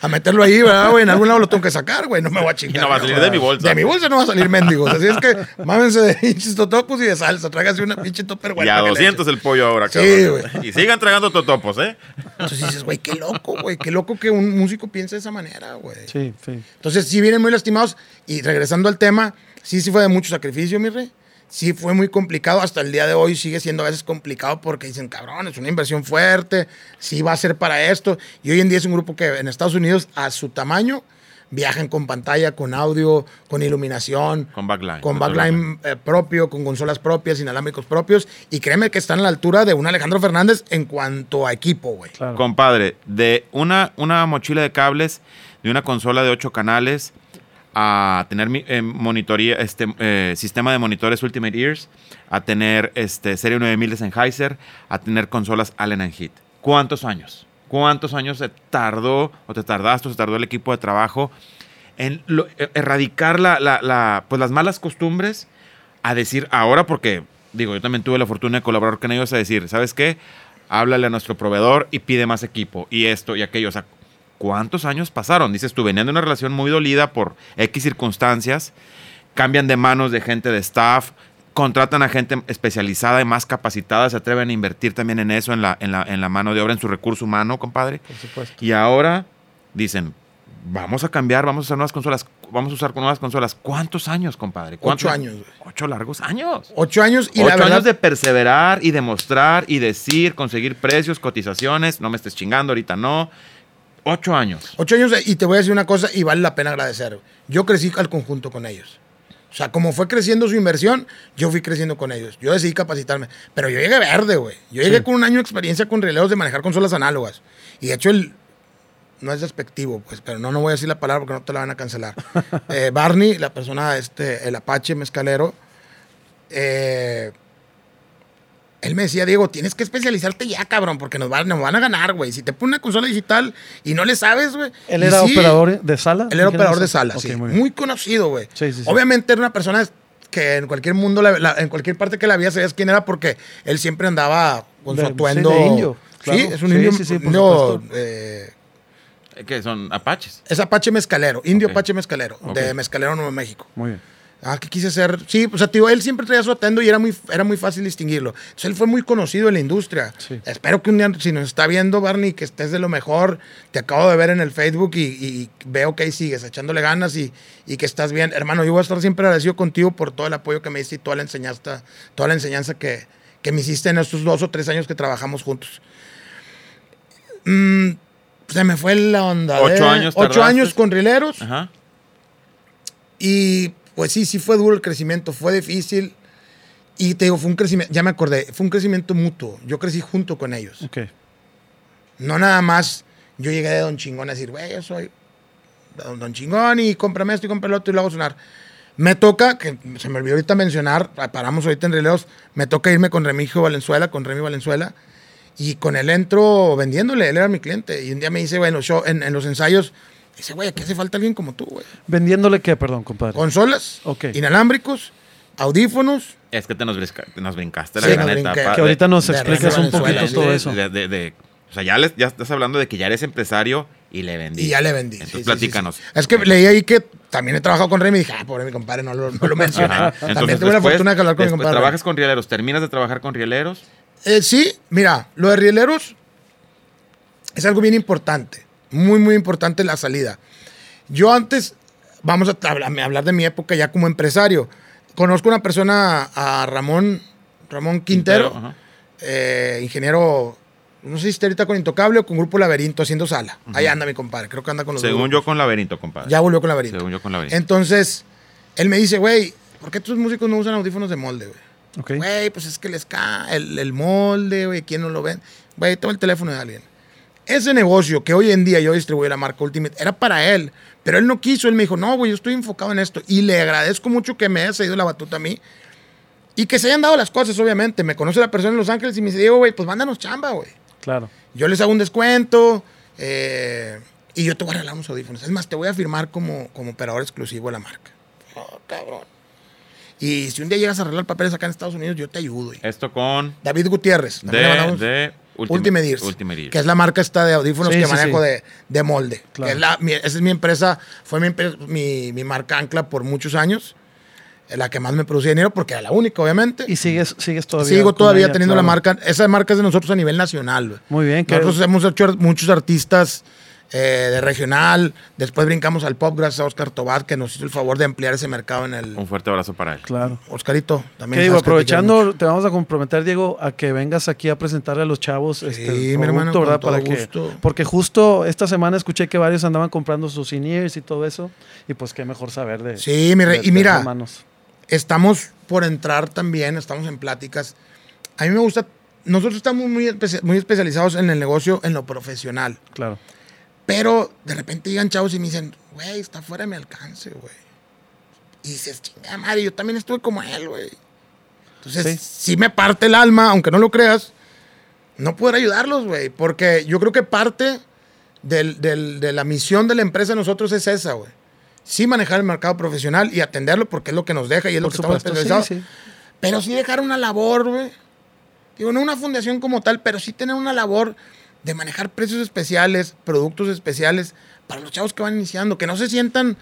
a meterlo ahí, ¿verdad, güey? En algún lado lo tengo que sacar, güey. No me voy a chingar. Y no va a salir de mi bolsa. De mi bolsa no va a salir mendigos. Así es que mámense de pinches totopos y de salsa. Tráigase una pinche topper, güey. Y a 200 el pollo ahora, Sí, cabrón. güey. Y sigan tragando totopos, ¿eh? Entonces dices, güey, qué loco, güey. Qué loco que un músico piense de esa manera, güey. Sí, sí. Entonces sí vienen muy lastimados. Y regresando al tema, sí, sí fue de mucho sacrificio, mi rey. Sí fue muy complicado. Hasta el día de hoy sigue siendo a veces complicado porque dicen, cabrón, es una inversión fuerte. Sí va a ser para esto. Y hoy en día es un grupo que en Estados Unidos, a su tamaño, viajan con pantalla, con audio, con iluminación. Con backline. Con backline eh, propio, con consolas propias, inalámbricos propios. Y créeme que están a la altura de un Alejandro Fernández en cuanto a equipo, güey. Claro. Compadre, de una, una mochila de cables, de una consola de 8 canales, a tener eh, monitoría, este, eh, sistema de monitores Ultimate Ears, a tener este, serie 9000 de Sennheiser, a tener consolas Allen Heat. ¿Cuántos años? ¿Cuántos años se tardó o te tardaste o se tardó el equipo de trabajo en eh, erradicar la, la- la- pues las malas costumbres a decir ahora porque digo yo también tuve la fortuna de colaborar con ellos a decir sabes qué háblale a nuestro proveedor y pide más equipo y esto y aquello o sea cuántos años pasaron dices tú venían de una relación muy dolida por x circunstancias cambian de manos de gente de staff contratan a gente especializada y más capacitada se atreven a invertir también en eso en la, en la, en la mano de obra en su recurso humano compadre Por supuesto. y ahora dicen, vamos a cambiar, vamos a usar nuevas consolas, vamos a usar nuevas consolas. ¿Cuántos años, compadre? ¿Cuántos? Ocho años. Ocho largos años. Ocho años y Ocho la verdad... años de perseverar y demostrar y decir, conseguir precios, cotizaciones. No me estés chingando, ahorita no. Ocho años. Ocho años y te voy a decir una cosa y vale la pena agradecer. Yo crecí al conjunto con ellos. O sea, como fue creciendo su inversión, yo fui creciendo con ellos. Yo decidí capacitarme. Pero yo llegué verde, güey. Yo llegué Sí. con un año de experiencia con releos de manejar consolas análogas. Y de hecho, el, no es despectivo, pues, pero no, no voy a decir la palabra porque no te la van a cancelar. Eh, Barney, la persona, este, el Apache mezcalero, eh, él me decía, Diego, tienes que especializarte ya, cabrón, porque nos van, nos van a ganar, güey. Si te pones una consola digital y no le sabes, güey. ¿Él era sí, operador de sala? Él era ¿Qué operador de sala, sí. muy conocido, güey. Sí, sí, sí. Obviamente era una persona que en cualquier mundo, la- la- en cualquier parte que la había, sabías quién era porque él siempre andaba con De- su sí, atuendo. de indio, Sí, es un Sí, indio. sí, sí, por indio, supuesto. eh, Que son apaches. es Apache Mezcalero, indio. Apache Mezcalero, de Mezcalero, Nuevo México. Muy bien. Ah, que quise ser. Sí, o sea, tío, él siempre traía su atendo y era muy, era muy fácil distinguirlo. Entonces él fue muy conocido en la industria. Sí. Espero que un día, si nos está viendo, Barney, que estés de lo mejor. Te acabo de ver en el Facebook y, y veo que ahí sigues echándole ganas y, y que estás bien. Hermano, yo voy a estar siempre agradecido contigo por todo el apoyo que me diste y toda la enseñanza, toda la enseñanza que, que me hiciste en estos dos o tres años que trabajamos juntos. Mm, se me fue la onda. Ocho años Ocho tardaste. años con rileros. Ajá. Y pues sí, sí fue duro el crecimiento, fue difícil. Y te digo, fue un crecimiento, ya me acordé, fue un crecimiento mutuo. Yo crecí junto con ellos. Ok. No nada más yo llegué de Don Chingón a decir, güey, yo soy Don, don Chingón y cómprame esto y cómprame lo otro y lo hago sonar. Me toca, que se me olvidó ahorita mencionar, paramos ahorita en releos, me toca irme con Remigio Valenzuela, con Remy Valenzuela, y con él entro vendiéndole, él era mi cliente. Y un día me dice, bueno, yo en, en los ensayos, dice, güey, aquí hace falta alguien como tú, güey. ¿Vendiéndole qué, perdón, compadre? Consolas, Ok. inalámbricos, audífonos, Es que te nos, brisca- te nos brincaste la gran etapa. que ahorita nos de explicas un poquito todo eso. de- de- de- o sea, ya, les- ya estás hablando de que ya eres empresario y le vendí. y ya le vendí. Entonces Sí, platícanos. sí, sí. Es que leí ahí que también he trabajado con Remy y dije, ah, pobre mi compadre, no lo, no lo mencioné. También tuve la fortuna de hablar con mi compadre. Trabajas con rieleros, terminas de trabajar con rieleros. Eh, sí, mira, lo de rieleros es algo bien importante. Muy, muy importante la salida. Yo antes, vamos a hablar, de mi época ya como empresario. Conozco una persona, a Ramón, Ramón Quintero, Ajá. eh, ingeniero, no sé si está ahorita con Intocable o con Grupo Laberinto haciendo sala. Ahí anda mi compadre, creo que anda con los Según yo con laberinto, compadre. Ya volvió con Laberinto. Según yo con laberinto. Entonces, él me dice, güey, ¿por qué tus músicos no usan audífonos de molde, güey? Güey, pues es que les cae el, el molde, güey, ¿quién no lo ven? Güey, toma el teléfono de alguien. Ese negocio que hoy en día yo distribuyo la marca Ultimate era para él, pero él no quiso, él me dijo, no, güey, yo estoy enfocado en esto. Y le agradezco mucho que me haya cedido la batuta a mí y que se hayan dado las cosas, obviamente. Me conoce la persona en Los Ángeles y me dice, Diego, güey, pues mándanos chamba, güey. Claro. Yo les hago un descuento eh, y yo te voy a regalar unos audífonos. Es más, te voy a firmar como, como operador exclusivo de la marca. Oh, cabrón. Y si un día llegas a arreglar papeles acá en Estados Unidos, yo te ayudo. güey. Esto con. David Gutiérrez. De, mandamos- de Ultimate Ears, Ultimate Ears. que es la marca esta de audífonos Sí, que sí, manejo sí. De, de molde. Claro. Que es la, mi- esa es mi empresa, fue mi, mi, mi marca ancla por muchos años, eh, la que más me producía dinero porque era la única, obviamente. Y sigues, sigues todavía. Sigo todavía ella, teniendo la marca, esa marca es de nosotros a nivel nacional. Muy bien, que Nosotros hemos hecho muchos artistas eh, de regional, después brincamos al pop gracias a Oscar Tobar que nos hizo el favor de ampliar ese mercado en el... Un fuerte abrazo para él. claro. Oscarito, también. ¿Qué digo? que te. Aprovechando, te vamos a comprometer, Diego, a que vengas aquí a presentarle a los chavos este, el mi hermano, producto, con ¿verdad? todo Para que, gusto. porque justo esta semana escuché que varios andaban comprando sus in-ears y todo eso, y pues qué mejor saber de. Sí, mi rey, de- y de mira, tus manos. estamos por entrar también, estamos en pláticas. A mí me gusta, nosotros estamos muy, espe- muy especializados en el negocio, en lo profesional. Claro. Pero de repente llegan chavos y me dicen, güey, está fuera de mi alcance, güey. Y dices, chingada madre, yo también estuve como él, güey. Entonces, Sí. sí. me parte el alma, aunque no lo creas, no poder ayudarlos, güey. Porque yo creo que parte del- del- de la misión de la empresa de nosotros es esa, güey. Sí manejar el mercado profesional y atenderlo porque es lo que nos deja y es lo Por que estamos supuesto, sí, especializados. sí. Pero sí dejar una labor, güey. Digo, no una fundación como tal, pero sí tener una labor de manejar precios especiales, productos especiales para los chavos que van iniciando, que no se sientan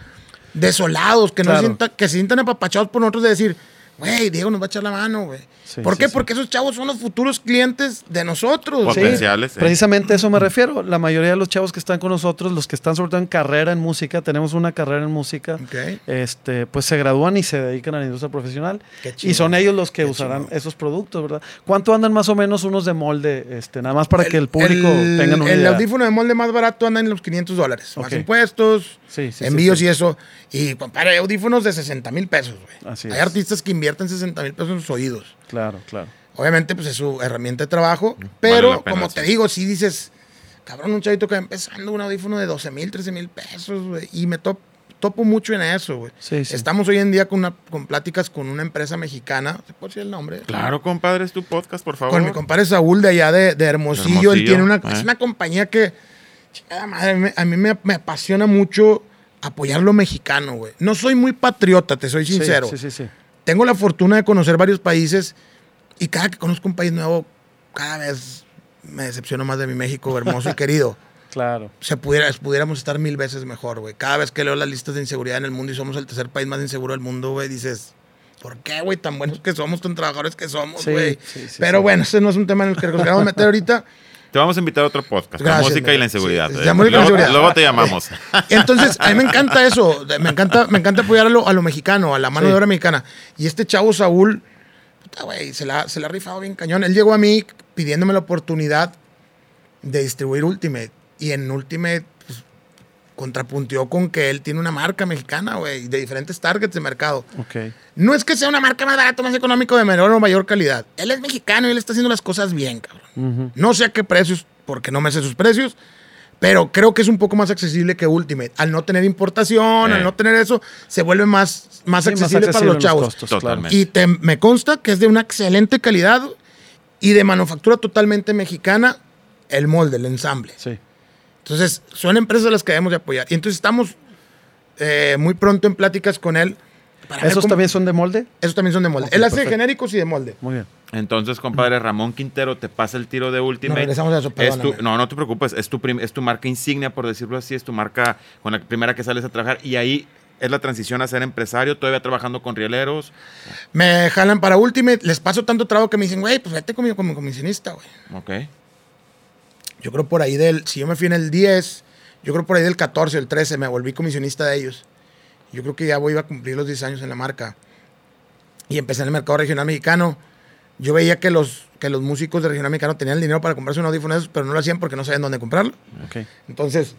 desolados, que no se sientan, que se sientan apapachados por nosotros de decir, güey, Diego nos va a echar la mano, güey. Sí, ¿Por sí, qué? sí. Porque esos chavos son los futuros clientes de nosotros. Potenciales, ¿eh? Precisamente a eso me refiero. La mayoría de los chavos que están con nosotros, los que están sobre todo en carrera en música, tenemos una carrera en música, Ok. este, pues se gradúan y se dedican a la industria profesional. Qué Y chingón, son ellos los que qué usarán esos productos, ¿verdad? ¿Cuánto andan más o menos unos de molde? Este, nada más para que el público el- tenga una El idea. audífono de molde más barato anda en los 500 dólares. Más impuestos, Sí, sí, sí, envíos sí. y eso. Y, compadre, hay audífonos de 60 mil pesos, güey. Así Hay es. artistas que invierten 60 mil pesos en sus oídos. Claro, claro. Obviamente, pues es su herramienta de trabajo. Pero, pena, como sí. te digo, si dices, cabrón, un chavito que va empezando un audífono de 12 mil, 13 mil pesos, güey. Y me top- topo mucho en eso, güey. Sí, sí. Estamos hoy en día con, una, con pláticas con una empresa mexicana. ¿Se puede decir el nombre? Claro, compadre, es tu podcast, por favor. Con mi compadre Saúl de allá de, de Hermosillo. Él tiene una, eh. es una compañía que, chingada madre, a mí me, me apasiona mucho apoyar lo mexicano, güey. No soy muy patriota, te soy Sí, sincero. Sí, sí, sí. Tengo la fortuna de conocer varios países y cada que conozco un país nuevo, cada vez me decepciono más de mi México hermoso y querido. Claro. Se pudiera, pudiéramos estar mil veces mejor, güey. Cada vez que leo las listas de inseguridad en el mundo y somos el tercer país más inseguro del mundo, güey, dices, ¿por qué, güey? Tan buenos que somos, tan trabajadores que somos, Sí, güey. sí, sí, Pero sí. bueno, ese no es un tema en el que nos queramos meter ahorita. Te vamos a invitar a otro podcast, la Gracias, música y la inseguridad. Sí, ¿eh? la música y la luego, inseguridad. luego te llamamos. Entonces, a mí me encanta eso. Me encanta, me encanta apoyar a lo, a lo mexicano, a la mano Sí. de obra mexicana. Y este chavo Saúl, puta, güey, se la, se la ha rifado bien cañón. Él llegó a mí pidiéndome la oportunidad de distribuir Ultimate. Y en Ultimate, contrapunteó con que él tiene una marca mexicana, güey, de diferentes targets de mercado. Ok. No es que sea una marca más barata, más económico, de menor o mayor calidad. Él es mexicano y él está haciendo las cosas bien, cabrón. No sé a qué precios, porque no me sé sus precios, pero creo que es un poco más accesible que Ultimate. Al no tener importación, Eh. al no tener eso, se vuelve más, más Sí, más accesible para los chavos. costos, claro. Totalmente. y te- me consta que es de una excelente calidad y de manufactura totalmente mexicana el molde, el ensamble. Sí. Entonces, son empresas a las que debemos de apoyar. Y entonces estamos eh, muy pronto en pláticas con él. para ¿Esos cómo- también son de molde? Esos también son de molde. Ok, él hace perfecto. genéricos y de molde. Muy bien. Entonces, compadre, Ramón Quintero te pasa el tiro de Ultimate. regresamos a eso, Es tu- no, no te preocupes, es tu, prim- es tu marca insignia, por decirlo así, es tu marca con la primera que sales a trabajar y ahí es la transición a ser empresario, todavía trabajando con rieleros. Me jalan para Ultimate, les paso tanto trabajo que me dicen, güey, pues vete conmigo como comisionista, güey. Ok. Yo creo por ahí del, si yo me fui en el 10, yo creo por ahí del 14, el 13, me volví comisionista de ellos. Yo creo que ya voy iba a cumplir los 10 años en la marca. Y empecé en el mercado regional mexicano. Yo veía que los, que los músicos de regional mexicano tenían el dinero para comprarse un audífono de esos, pero no lo hacían porque no sabían dónde comprarlo. Ok. Entonces,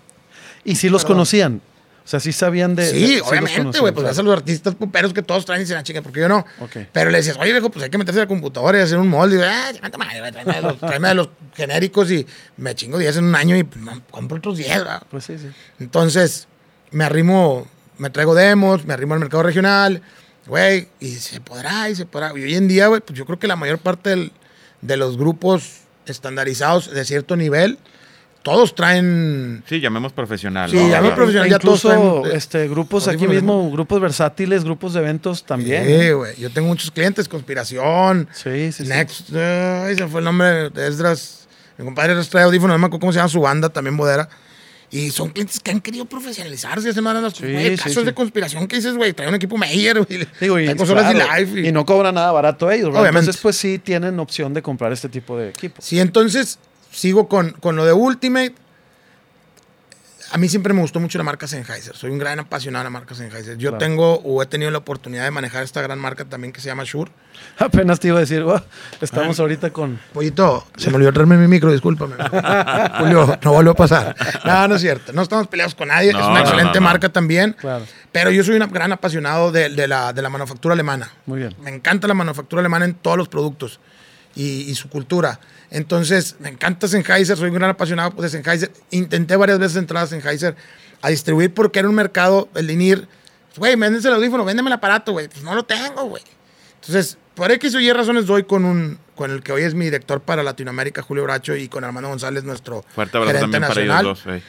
¿Y si los Perdón. conocían? O sea, sí sabían de. sí, obviamente, güey, pues ves a los artistas puperos que todos traen y se la chica, porque yo no. Pero le decías, oye, viejo, pues hay que meterse a la computadora y hacer un molde. Y ah, madre, güey, tráeme de los, tráeme de los genéricos y me chingo 10 en un año y pues, compro otros 10, ¿verdad? Pues sí, sí. Entonces, me arrimo, me traigo demos, me arrimo al mercado regional, güey, y se podrá, y se podrá. Y hoy en día, güey, pues yo creo que la mayor parte del- de los grupos estandarizados de cierto nivel, todos traen. Sí, llamemos profesional. Sí, ¿no? llamemos profesional. ya todos Incluso traen, eh, este, grupos aquí mismo, grupos versátiles, grupos de eventos también. Sí, güey. Yo tengo muchos clientes, Conspiración, Sí, sí, sí. Next, ay, se fue el nombre de Esdras. Mi compadre Esdras trae audífonos, no me acuerdo cómo se llama su banda, también Bodera. Y son clientes que han querido profesionalizarse, se mandan los Sí, güey, sí, casos sí. de conspiración que dices, güey, trae un equipo Meyer, güey. Y, trae consolas claro, de live. y no cobran nada barato ellos, ¿verdad? Obviamente. Entonces, pues sí tienen opción de comprar este tipo de equipo. Sí, entonces sigo con, con lo de Ultimate. A mí siempre me gustó mucho la marca Sennheiser. Soy un gran apasionado de la marca Sennheiser. Yo Claro. tengo o he tenido la oportunidad de manejar esta gran marca también que se llama Shure. Apenas te iba a decir, "Wow, estamos ahorita con... Pollito, se me olvidó traerme mi micro, discúlpame. Julio, no vuelve a pasar. No, no es cierto. No estamos peleados con nadie. No, es una no, excelente no, no. marca también. Claro. Pero yo soy un gran apasionado de, de la, de la manufactura alemana. Muy bien. Me encanta la manufactura alemana en todos los productos y, y su cultura. Entonces, me encanta Sennheiser, soy un gran apasionado de Sennheiser. Intenté varias veces entrar a Sennheiser a distribuir porque era un mercado, el INIR, güey, véndese el audífono, véndeme el aparato, güey. Pues no lo tengo, güey. Entonces, por X o Y razones doy con un con el que hoy es mi director para Latinoamérica, Julio Bracho, y con Armando González, nuestro Fuerte abrazo gerente también para ellos dos. güey.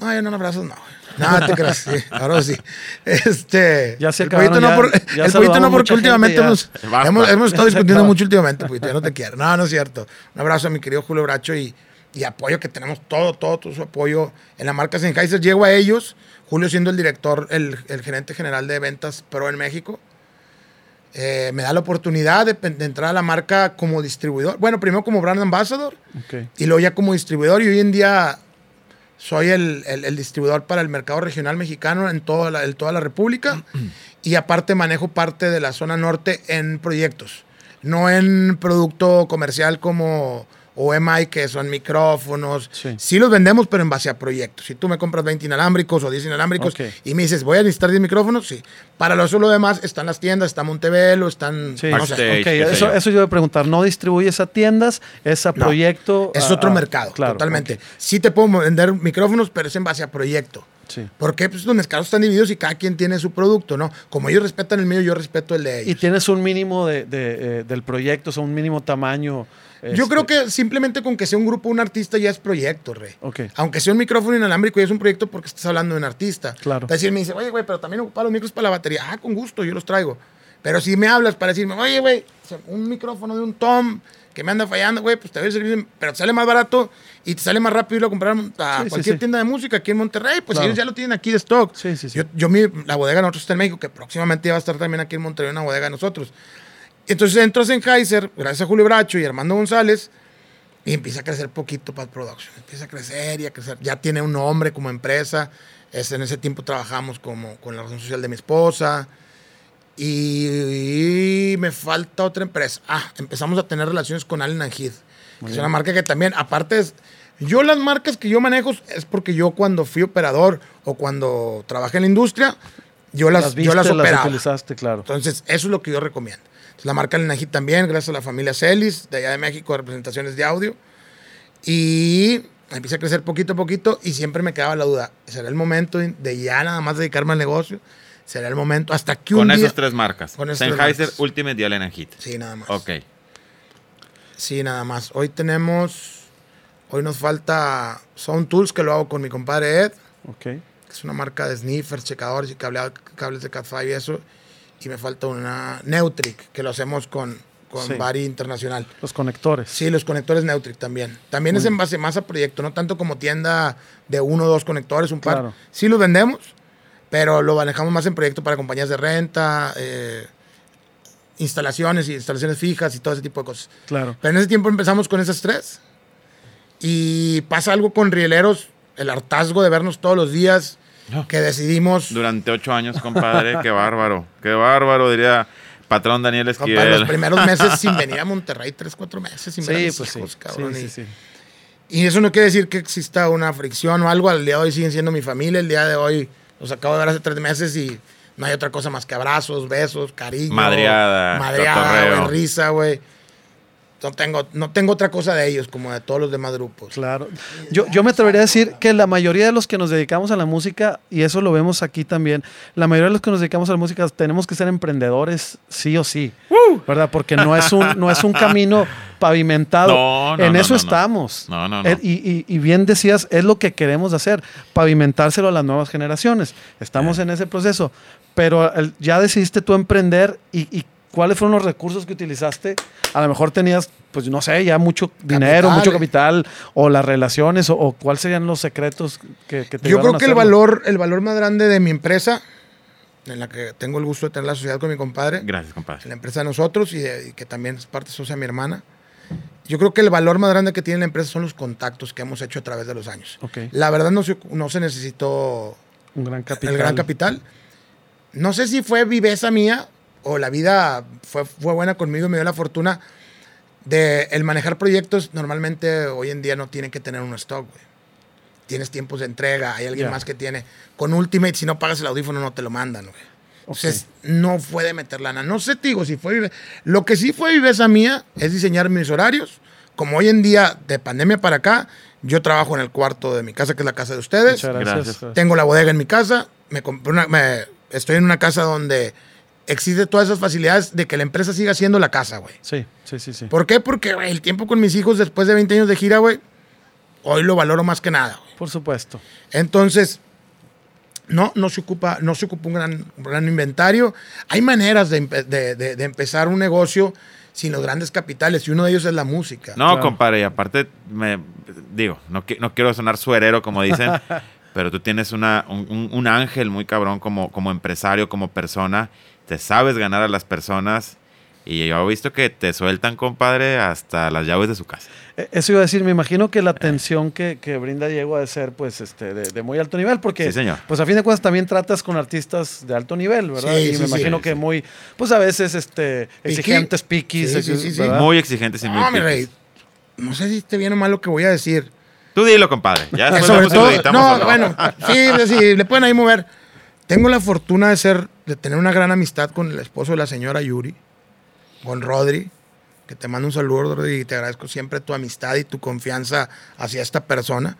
No, yo no abrazos, no. Nada, te creas. Sí, ahora sí. Este. Ya se el pollito no, ya- por- ya el pollito no, porque últimamente ya. hemos, hemos, hemos estado Ya discutiendo mucho últimamente, pollito. Yo no te quiero. No, no es cierto. Un abrazo a mi querido Julio Bracho y, y apoyo que tenemos todo, todo, todo su apoyo en la marca Sennheiser. Llego a ellos, Julio siendo el director, el, el gerente general de ventas Pro en México. Eh, me da la oportunidad de, de entrar a la marca como distribuidor. Bueno, primero como brand ambassador Ok. y luego ya como distribuidor. Y hoy en día soy el, el- el distribuidor para el mercado regional mexicano en toda la, en toda la República. y aparte manejo parte de la zona norte en proyectos. No en producto comercial como OMI, que son micrófonos. Sí. Sí. los vendemos, pero en base a proyectos. Si tú me compras 20 inalámbricos o 10 inalámbricos y me dices, voy a necesitar 10 micrófonos, sí. Para lo solo demás están las tiendas, está Montevelo, están... Sí, no sé. Backstage, ok, qué sé eso, yo. eso yo iba a preguntar. ¿No distribuyes a tiendas? ¿Es a No, proyecto? Es a- otro a- mercado, claro, totalmente. Sí te puedo vender micrófonos, pero es en base a proyecto. sí. Porque pues, los mercados están divididos y cada quien tiene su producto, ¿no? Como ellos respetan el mío, yo respeto el de Y ellos. tienes un mínimo de, de, eh, del proyecto, o sea, un mínimo tamaño. Yo este, creo que simplemente con que sea un grupo, un artista ya es proyecto, rey. Aunque sea un micrófono inalámbrico, ya es un proyecto porque estás hablando de un artista. Claro. Es decir, me dice, oye, güey, pero también ocupa los micros para la batería. Ah, con gusto, yo los traigo. Pero si me hablas para decirme, oye, güey, un micrófono de un Tom que me anda fallando, güey, pues te doy el servicio, pero te sale más barato y te sale más rápido irlo a comprar a Sí, cualquier sí. tienda de música aquí en Monterrey. Pues Claro. ellos ya lo tienen aquí de stock. Sí, sí, sí. Yo, yo mi, la bodega de nosotros está en México, que próximamente va a estar también aquí en Monterrey una bodega de nosotros. Entonces entro a Sennheiser, gracias a Julio Bracho y Armando González, y empieza a crecer poquito Pad Production. Empieza a crecer y a crecer. Ya tiene un nombre como empresa. Es, en ese tiempo trabajamos como, con la razón social de mi esposa. Y, me falta otra empresa. Ah, empezamos a tener relaciones con Allen Heath, que es una marca que también, aparte es, yo las marcas que yo manejo es porque yo cuando fui operador o cuando trabajé en la industria, yo las, Las viste, yo las las operaba. utilizaste, claro. Entonces, eso es lo que yo recomiendo. La marca Heath también, gracias a la familia Celis, de allá de México, de representaciones de audio. Y empieza a crecer poquito a poquito y siempre me quedaba la duda, ¿será el momento de ya nada más dedicarme al negocio? ¿Será el momento hasta que un Con día... esas tres marcas. Con esas tres Sennheiser, marcas. Ultimate y Allen. Sí, nada más. Ok. Sí, nada más. Hoy tenemos... Hoy nos falta Sound Tools, que lo hago con mi compadre Ed, Ok. que es una marca de sniffers, checadores y cableado- cables de Cat5 y eso. Y me falta una Neutric, que lo hacemos con, con Sí. Bari Internacional. Los conectores. Sí, los conectores Neutric también. También es en base más a proyecto, no tanto como tienda de uno o dos conectores, un par. Claro. Sí los vendemos, pero lo manejamos más en proyecto para compañías de renta, eh, instalaciones y instalaciones fijas y todo ese tipo de cosas. Claro. Pero en ese tiempo empezamos con esas tres. Y pasa algo con rieleros, el hartazgo de vernos todos los días. Que decidimos... Durante ocho años, compadre. qué bárbaro. Qué bárbaro, diría patrón Daniel Esquivel. los primeros meses sin venir a Monterrey, tres, cuatro meses sin ver a Sí, mis pues sí. hijos, cabrón, sí, y- sí, sí. Y eso no quiere decir que exista una fricción o algo. Al día de hoy siguen siendo mi familia. El día de hoy los acabo de ver hace tres meses y no hay otra cosa más que abrazos, besos, cariño. Madreada, Madreada, güey, risa, güey. No tengo, no tengo otra cosa de ellos como de todos los demás grupos. Claro. Yo, yo me atrevería a decir que la mayoría de los que nos dedicamos a la música, y eso lo vemos aquí también, la mayoría de los que nos dedicamos a la música tenemos que ser emprendedores sí o sí. ¿Verdad? Porque no es un, no es un camino pavimentado. No, no, en no, eso no, no. estamos. No, no, no. Eh, Y, y- y bien decías, es lo que queremos hacer, pavimentárselo a las nuevas generaciones. Estamos en ese proceso. Pero el- ya decidiste tú emprender y, y ¿cuáles fueron los recursos que utilizaste? A lo mejor tenías, pues no sé, ya mucho dinero, Capital. mucho capital, o las relaciones, o, o cuáles serían los secretos que, que te Yo creo a que el valor, el valor más grande de mi empresa, en la que tengo el gusto de tener la sociedad con mi compadre, Gracias, compadre. la empresa de nosotros y, de- y que también es parte socia de mi hermana. Yo creo que el valor más grande que tiene la empresa son los contactos que hemos hecho a través de los años. Ok. La verdad no se, no se necesitó Un gran capital. el gran capital. No sé si fue viveza mía o la vida fue, fue buena conmigo me dio la fortuna de el manejar proyectos. Normalmente hoy en día no tienen que tener un stock, güey. Tienes tiempos de entrega, hay alguien Ya. más que tiene. Con Ultimate, si no pagas el audífono, no te lo mandan, güey. Entonces, no fue de meter lana. No sé, te digo, si fue vive- Lo que sí fue viveza mía es diseñar mis horarios. Como hoy en día, de pandemia para acá, yo trabajo en el cuarto de mi casa, que es la casa de ustedes. Muchas gracias. Tengo la bodega en mi casa. Me compré una, me- estoy en una casa donde existe todas esas facilidades de que la empresa siga siendo la casa, güey. Sí, sí, sí, sí. ¿Por qué? Porque güey, el tiempo con mis hijos después de 20 años de gira, güey, hoy lo valoro más que nada. güey. Por supuesto. Entonces, no, no se ocupa, no se ocupa un gran, un gran inventario. Hay maneras de, empe- de- de- de empezar un negocio sin los grandes capitales y uno de ellos es la música. No, Claro. compadre, y aparte, me, digo, no, no quiero sonar suerero, como dicen, pero tú tienes una, un, un- un ángel muy cabrón como, como empresario, como persona. Te sabes ganar a las personas. Y yo he visto que te sueltan, compadre, hasta las llaves de su casa. Eh, Eso iba a decir, me imagino que la atención que, que brinda Diego ha de ser pues este de, de muy alto nivel, porque Sí, señor. pues a fin de cuentas también tratas con artistas de alto nivel, ¿verdad? Sí, y sí, me imagino Sí, que sí. muy, pues a veces este exigentes, piquis, Sí, sí, sí, sí. ¿verdad? Muy exigentes y muy No, mi rey, no sé si bien o mal lo que voy a decir. Tú dilo, compadre. Ya Eh, sobre vemos si lo todo, editamos no, no. bueno, sí, sí, le pueden ahí mover. Tengo la fortuna de ser, de tener una gran amistad con el esposo de la señora Yuri, con Rodri, que te mando un saludo, Rodri, y te agradezco siempre tu amistad y tu confianza hacia esta persona.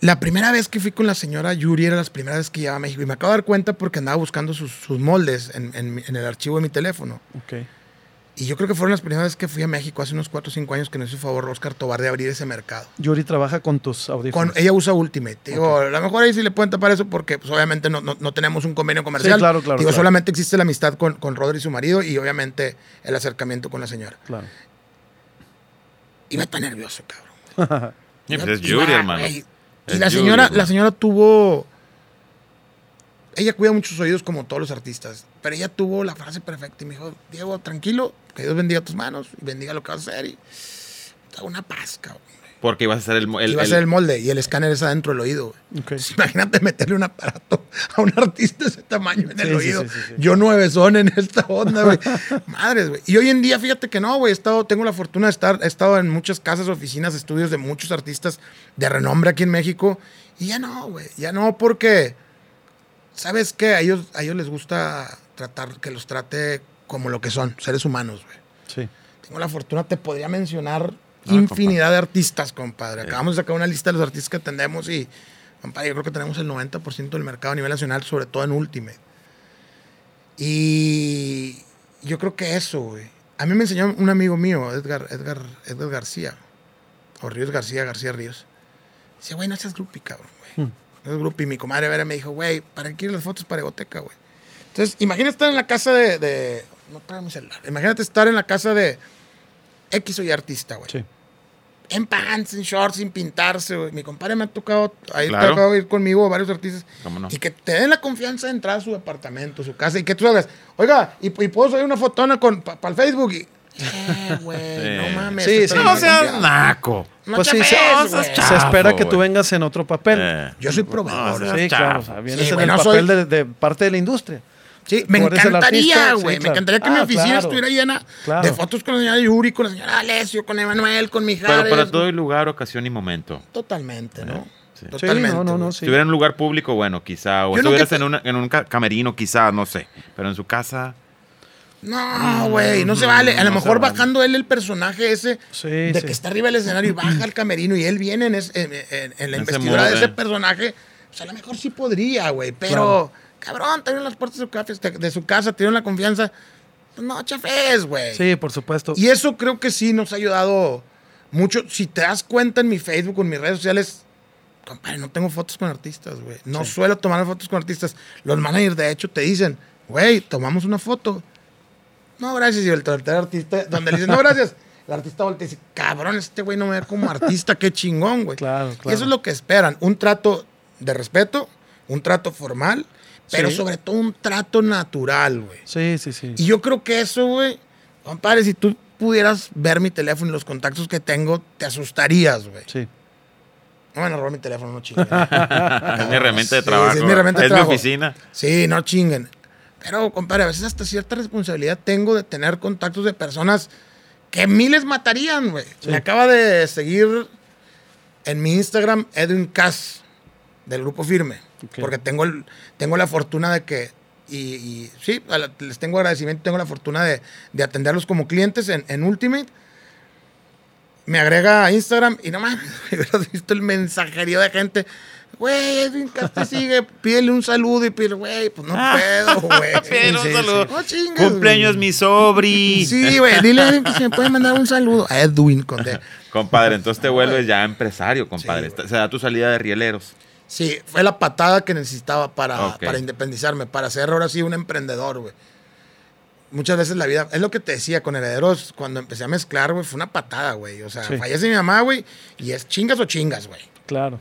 La primera vez que fui con la señora Yuri era las primeras veces que llegaba a México y me acabo de dar cuenta porque andaba buscando sus, moldes en, en el archivo de mi teléfono. Ok. Y yo creo que fueron las primeras veces que fui a México hace unos 4 o 5 años que nos hizo favor Oscar Tobar de abrir ese mercado. Yuri trabaja con tus audífonos. Con, ella usa Ultimate. Digo, a lo mejor ahí sí le pueden tapar eso porque pues, obviamente no, no- no tenemos un convenio comercial. Sí, claro, claro, Digo, claro. solamente existe la amistad con, con Rodri y su marido y obviamente el acercamiento con la señora. Claro. Iba tan nervioso, cabrón. Pues Iba- es Yuri, hermano. Y la señora, la señora tuvo... Ella cuida muchos oídos como todos los artistas, pero ella tuvo la frase perfecta y me dijo, Diego, tranquilo, que Dios bendiga tus manos y bendiga lo que vas a hacer y da una paz, cabrón. Porque ibas a ser el... el- Iba a ser el molde y el escáner es adentro del oído. güey. Ok. Entonces, imagínate meterle un aparato a un artista de ese tamaño en el Sí, oído. sí, sí, sí. Yo nueve son en esta onda, güey. Madres, güey. Y hoy en día, fíjate que no, güey. He estado, tengo la fortuna de estar, he estado en muchas casas, oficinas, estudios de muchos artistas de renombre aquí en México. Y ya no, güey. Ya no, porque, ¿sabes qué? A ellos, a ellos les gusta tratar, que los trate como lo que son, seres humanos, güey. Sí. Tengo la fortuna, te podría mencionar Ah, infinidad de artistas, compadre. Acabamos de sacar una lista de los artistas que atendemos y, compadre, yo creo que tenemos el 90% del mercado a nivel nacional, sobre todo en Ultimate. Y yo creo que eso, güey. A mí me enseñó un amigo mío, Edgar, Edgar, Edgar García, o Ríos García, García Ríos. Dice, güey, no seas grupi, cabrón, güey. Hmm. No seas grupi. Mi comadre Vera me dijo, güey, ¿para qué quieres las fotos para Egoteca, güey? Entonces, imagínate estar en la casa de... de no traigo mi celular. Imagínate estar en la casa de X o Y artista, güey. Sí. En pants, en shorts, sin pintarse, güey. Mi compadre me ha tocado, ahí Claro. ha tocado ir conmigo varios artistas. ¿Cómo no? Y que te den la confianza de entrar a su departamento, su casa, y que tú hagas, oiga, y, y puedo subir una fotona con para el Facebook y. Eh, güey, Sí. no mames. Sí, sí. No seas naco. No Pues sí, chafes, se, espera que tú vengas en otro papel. Eh. Yo soy proveedor. sí, chafo. claro. O sea, vienes Sí, en el no papel soy- de, de parte de la industria. Sí, me encantaría, sí, güey. me encantaría que mi Ah, oficina claro. estuviera llena Claro. de fotos con la señora Yuri, con la señora Alessio, con Emanuel, con Pero Mijares. para todo el lugar, ocasión y momento. Totalmente, ¿no? Sí. Totalmente. Sí, no, no, no. Si estuviera en un lugar público, bueno, quizá. O Yo estuvieras en, una- en un ca- camerino, quizá, no sé. Pero en su casa. No, güey, no se vale. A lo mejor vale. bajando él el personaje ese Sí, de sí. que está arriba del escenario y baja al camerino y él viene en, es- en- en- en la investidura de ese personaje, pues a lo mejor sí podría, güey. Pero, cabrón, te abrieron las puertas de su, casa, de su casa, te dieron la confianza. Pues no, chafes, güey. Sí, por supuesto. Y eso creo que sí nos ha ayudado mucho. Si te das cuenta en mi Facebook, en mis redes sociales, compadre, no tengo fotos con artistas, güey. No suelo tomar fotos con artistas. Los managers, de hecho, te dicen, güey, tomamos una foto. No, gracias. Y el tercer artista, donde le dicen, no, gracias. El artista voltea y dice, cabrón, este güey no me ve como artista, qué chingón, güey. Claro, Y claro. eso es lo que esperan. Un trato de respeto, un trato formal, pero Sí. sobre todo un trato natural, güey. Sí, sí, sí. Y yo creo que eso, güey, compadre, si tú pudieras ver mi teléfono y los contactos que tengo, te asustarías, güey. Sí. No van a robar mi teléfono, no chinguen. Es mi herramienta de Sí, trabajo. sí, es mi herramienta de es mi oficina. Sí, no chinguen. Pero, compadre, a veces hasta cierta responsabilidad tengo de tener contactos de personas que miles matarían, güey. Me acaba de seguir en mi Instagram Edwin Cass, del Grupo Firme. Porque tengo, el- tengo la fortuna de que, y, y sí, la- les tengo agradecimiento, tengo la fortuna de, de atenderlos como clientes en, en Ultimate. Me agrega a Instagram y no mames, hubieras visto el mensajerío de gente. Güey, te sigue, pídele un saludo y pídele, güey, pues no puedo, güey. Pídele un Sí, sí. saludo. No chingues, Cumpleaños mi sobri. Sí, güey, dile a Edwin que se me puede mandar un saludo. A Edwin con D. Compadre, entonces te vuelves ya empresario, compadre. Sí. Se da tu salida de rieleros. Sí, fue la patada que necesitaba para, para independizarme, para ser ahora sí un emprendedor, güey. Muchas veces la vida, es lo que te decía con herederos, cuando empecé a mezclar, güey, fue una patada, güey. O sea, Sí. fallece mi mamá, güey, y es chingas o chingas, güey. Claro.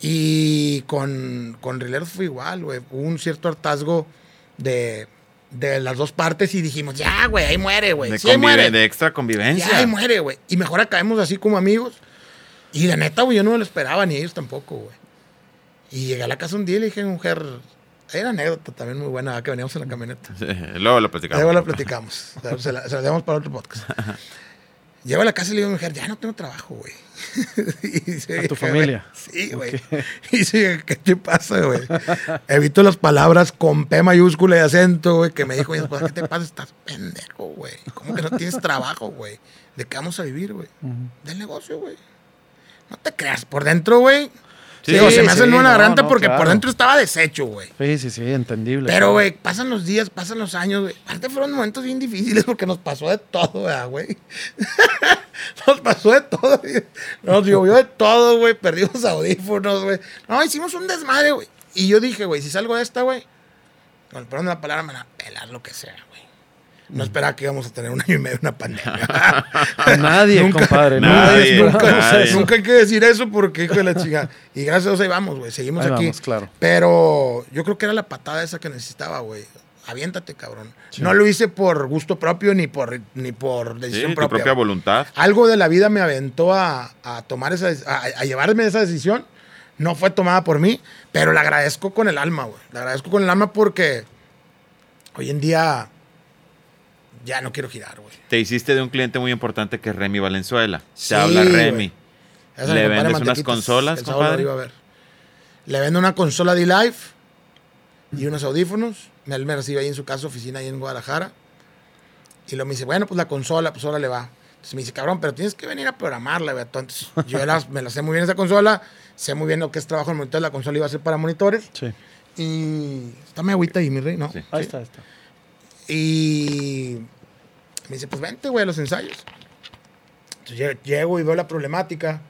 Y con, con Rileros fue igual, güey. Hubo un cierto hartazgo de, de las dos partes y dijimos, ya, güey, ahí muere, güey. De, Sí, ahí muere. de extra convivencia. Ya, ahí muere, güey. Y mejor acabemos así como amigos. Y de neta, güey, yo no me lo esperaba, ni ellos tampoco, güey. Y llegué a la casa un día y le dije a mi mujer, hay una anécdota también muy buena, que veníamos en la camioneta. Sí, luego lo platicamos. Luego la platicamos. se, la, se la dejamos para otro podcast. Llego a la casa y le digo a mi mujer, ya no tengo trabajo, güey. Y dice, ¿A tu familia? Sí, güey. Y dice, ¿qué te pasa, güey? Evito las palabras con P mayúscula y acento, güey, que me dijo ¿qué te pasa? Estás pendejo, güey. ¿Cómo que no tienes trabajo, güey? ¿De qué vamos a vivir, güey? Del negocio, güey. No te creas, por dentro, güey. Sí, Digo, se me sí, hace nudo en la no, garganta no, porque por dentro estaba deshecho, güey. Sí, sí, sí, entendible. Pero, claro. güey, pasan los días, pasan los años, güey. Aparte fueron momentos bien difíciles porque nos pasó de todo, ¿verdad, güey. nos pasó de todo. Nos llovió de todo, güey. Perdimos audífonos, güey. No, hicimos un desmadre, güey. Y yo dije, güey, si salgo de esta, güey, con el perdón de la palabra, me van a pelar lo que sea. No esperaba que íbamos a tener un año y medio una pandemia. Nadie, Nunca- compadre. nadie, Nadie, nunca, nadie. hay que decir eso porque, hijo de la chingada. Y gracias a Dios ahí vamos, güey. Seguimos Ahí aquí. vamos, claro. Pero yo creo que era la patada esa que necesitaba, güey. Aviéntate, cabrón. No lo hice por gusto propio ni por, ni por Sí, decisión tu propia. propia voluntad. Algo de la vida me aventó a, a tomar esa, a, a llevarme esa decisión. No fue tomada por mí, pero la agradezco con el alma, güey. La agradezco con el alma porque hoy en día ya no quiero girar, güey. Te hiciste de un cliente muy importante que es Remy Valenzuela. Se Sí, habla güey. Remy. ¿Le vendes unas consolas, compadre? iba a ver. Le vendo una consola D-Live y unos audífonos. Él me recibe ahí en su casa, oficina ahí en Guadalajara. Y luego me dice, bueno, pues la consola, pues ahora le va. Entonces me dice, cabrón, pero tienes que venir a programarla, Beto. Entonces yo las- me la sé muy bien esa consola, sé muy bien lo que es trabajo en monitores, la consola iba a ser para monitores. Sí. Y está mi agüita ahí, mi rey, ¿no? Sí. Ahí está, ahí está. Y me dice, pues vente, güey, a los ensayos. Entonces lle- llego y veo la problemática.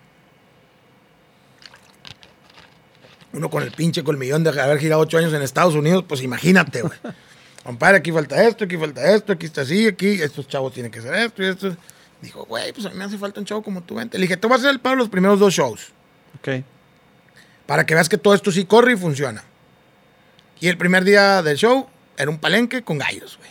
Uno con el pinche colmillón de haber girado ocho años en Estados Unidos, pues imagínate, güey. Compadre, aquí falta esto, aquí falta esto, aquí está así, aquí, estos chavos tienen que hacer esto y esto. Dijo, güey, pues a mí me hace falta un chavo como tú, vente. Le dije, te voy a hacer el pago los primeros dos shows Ok. para que veas que todo esto sí corre y funciona. Y el primer día del show era un palenque con gallos, güey.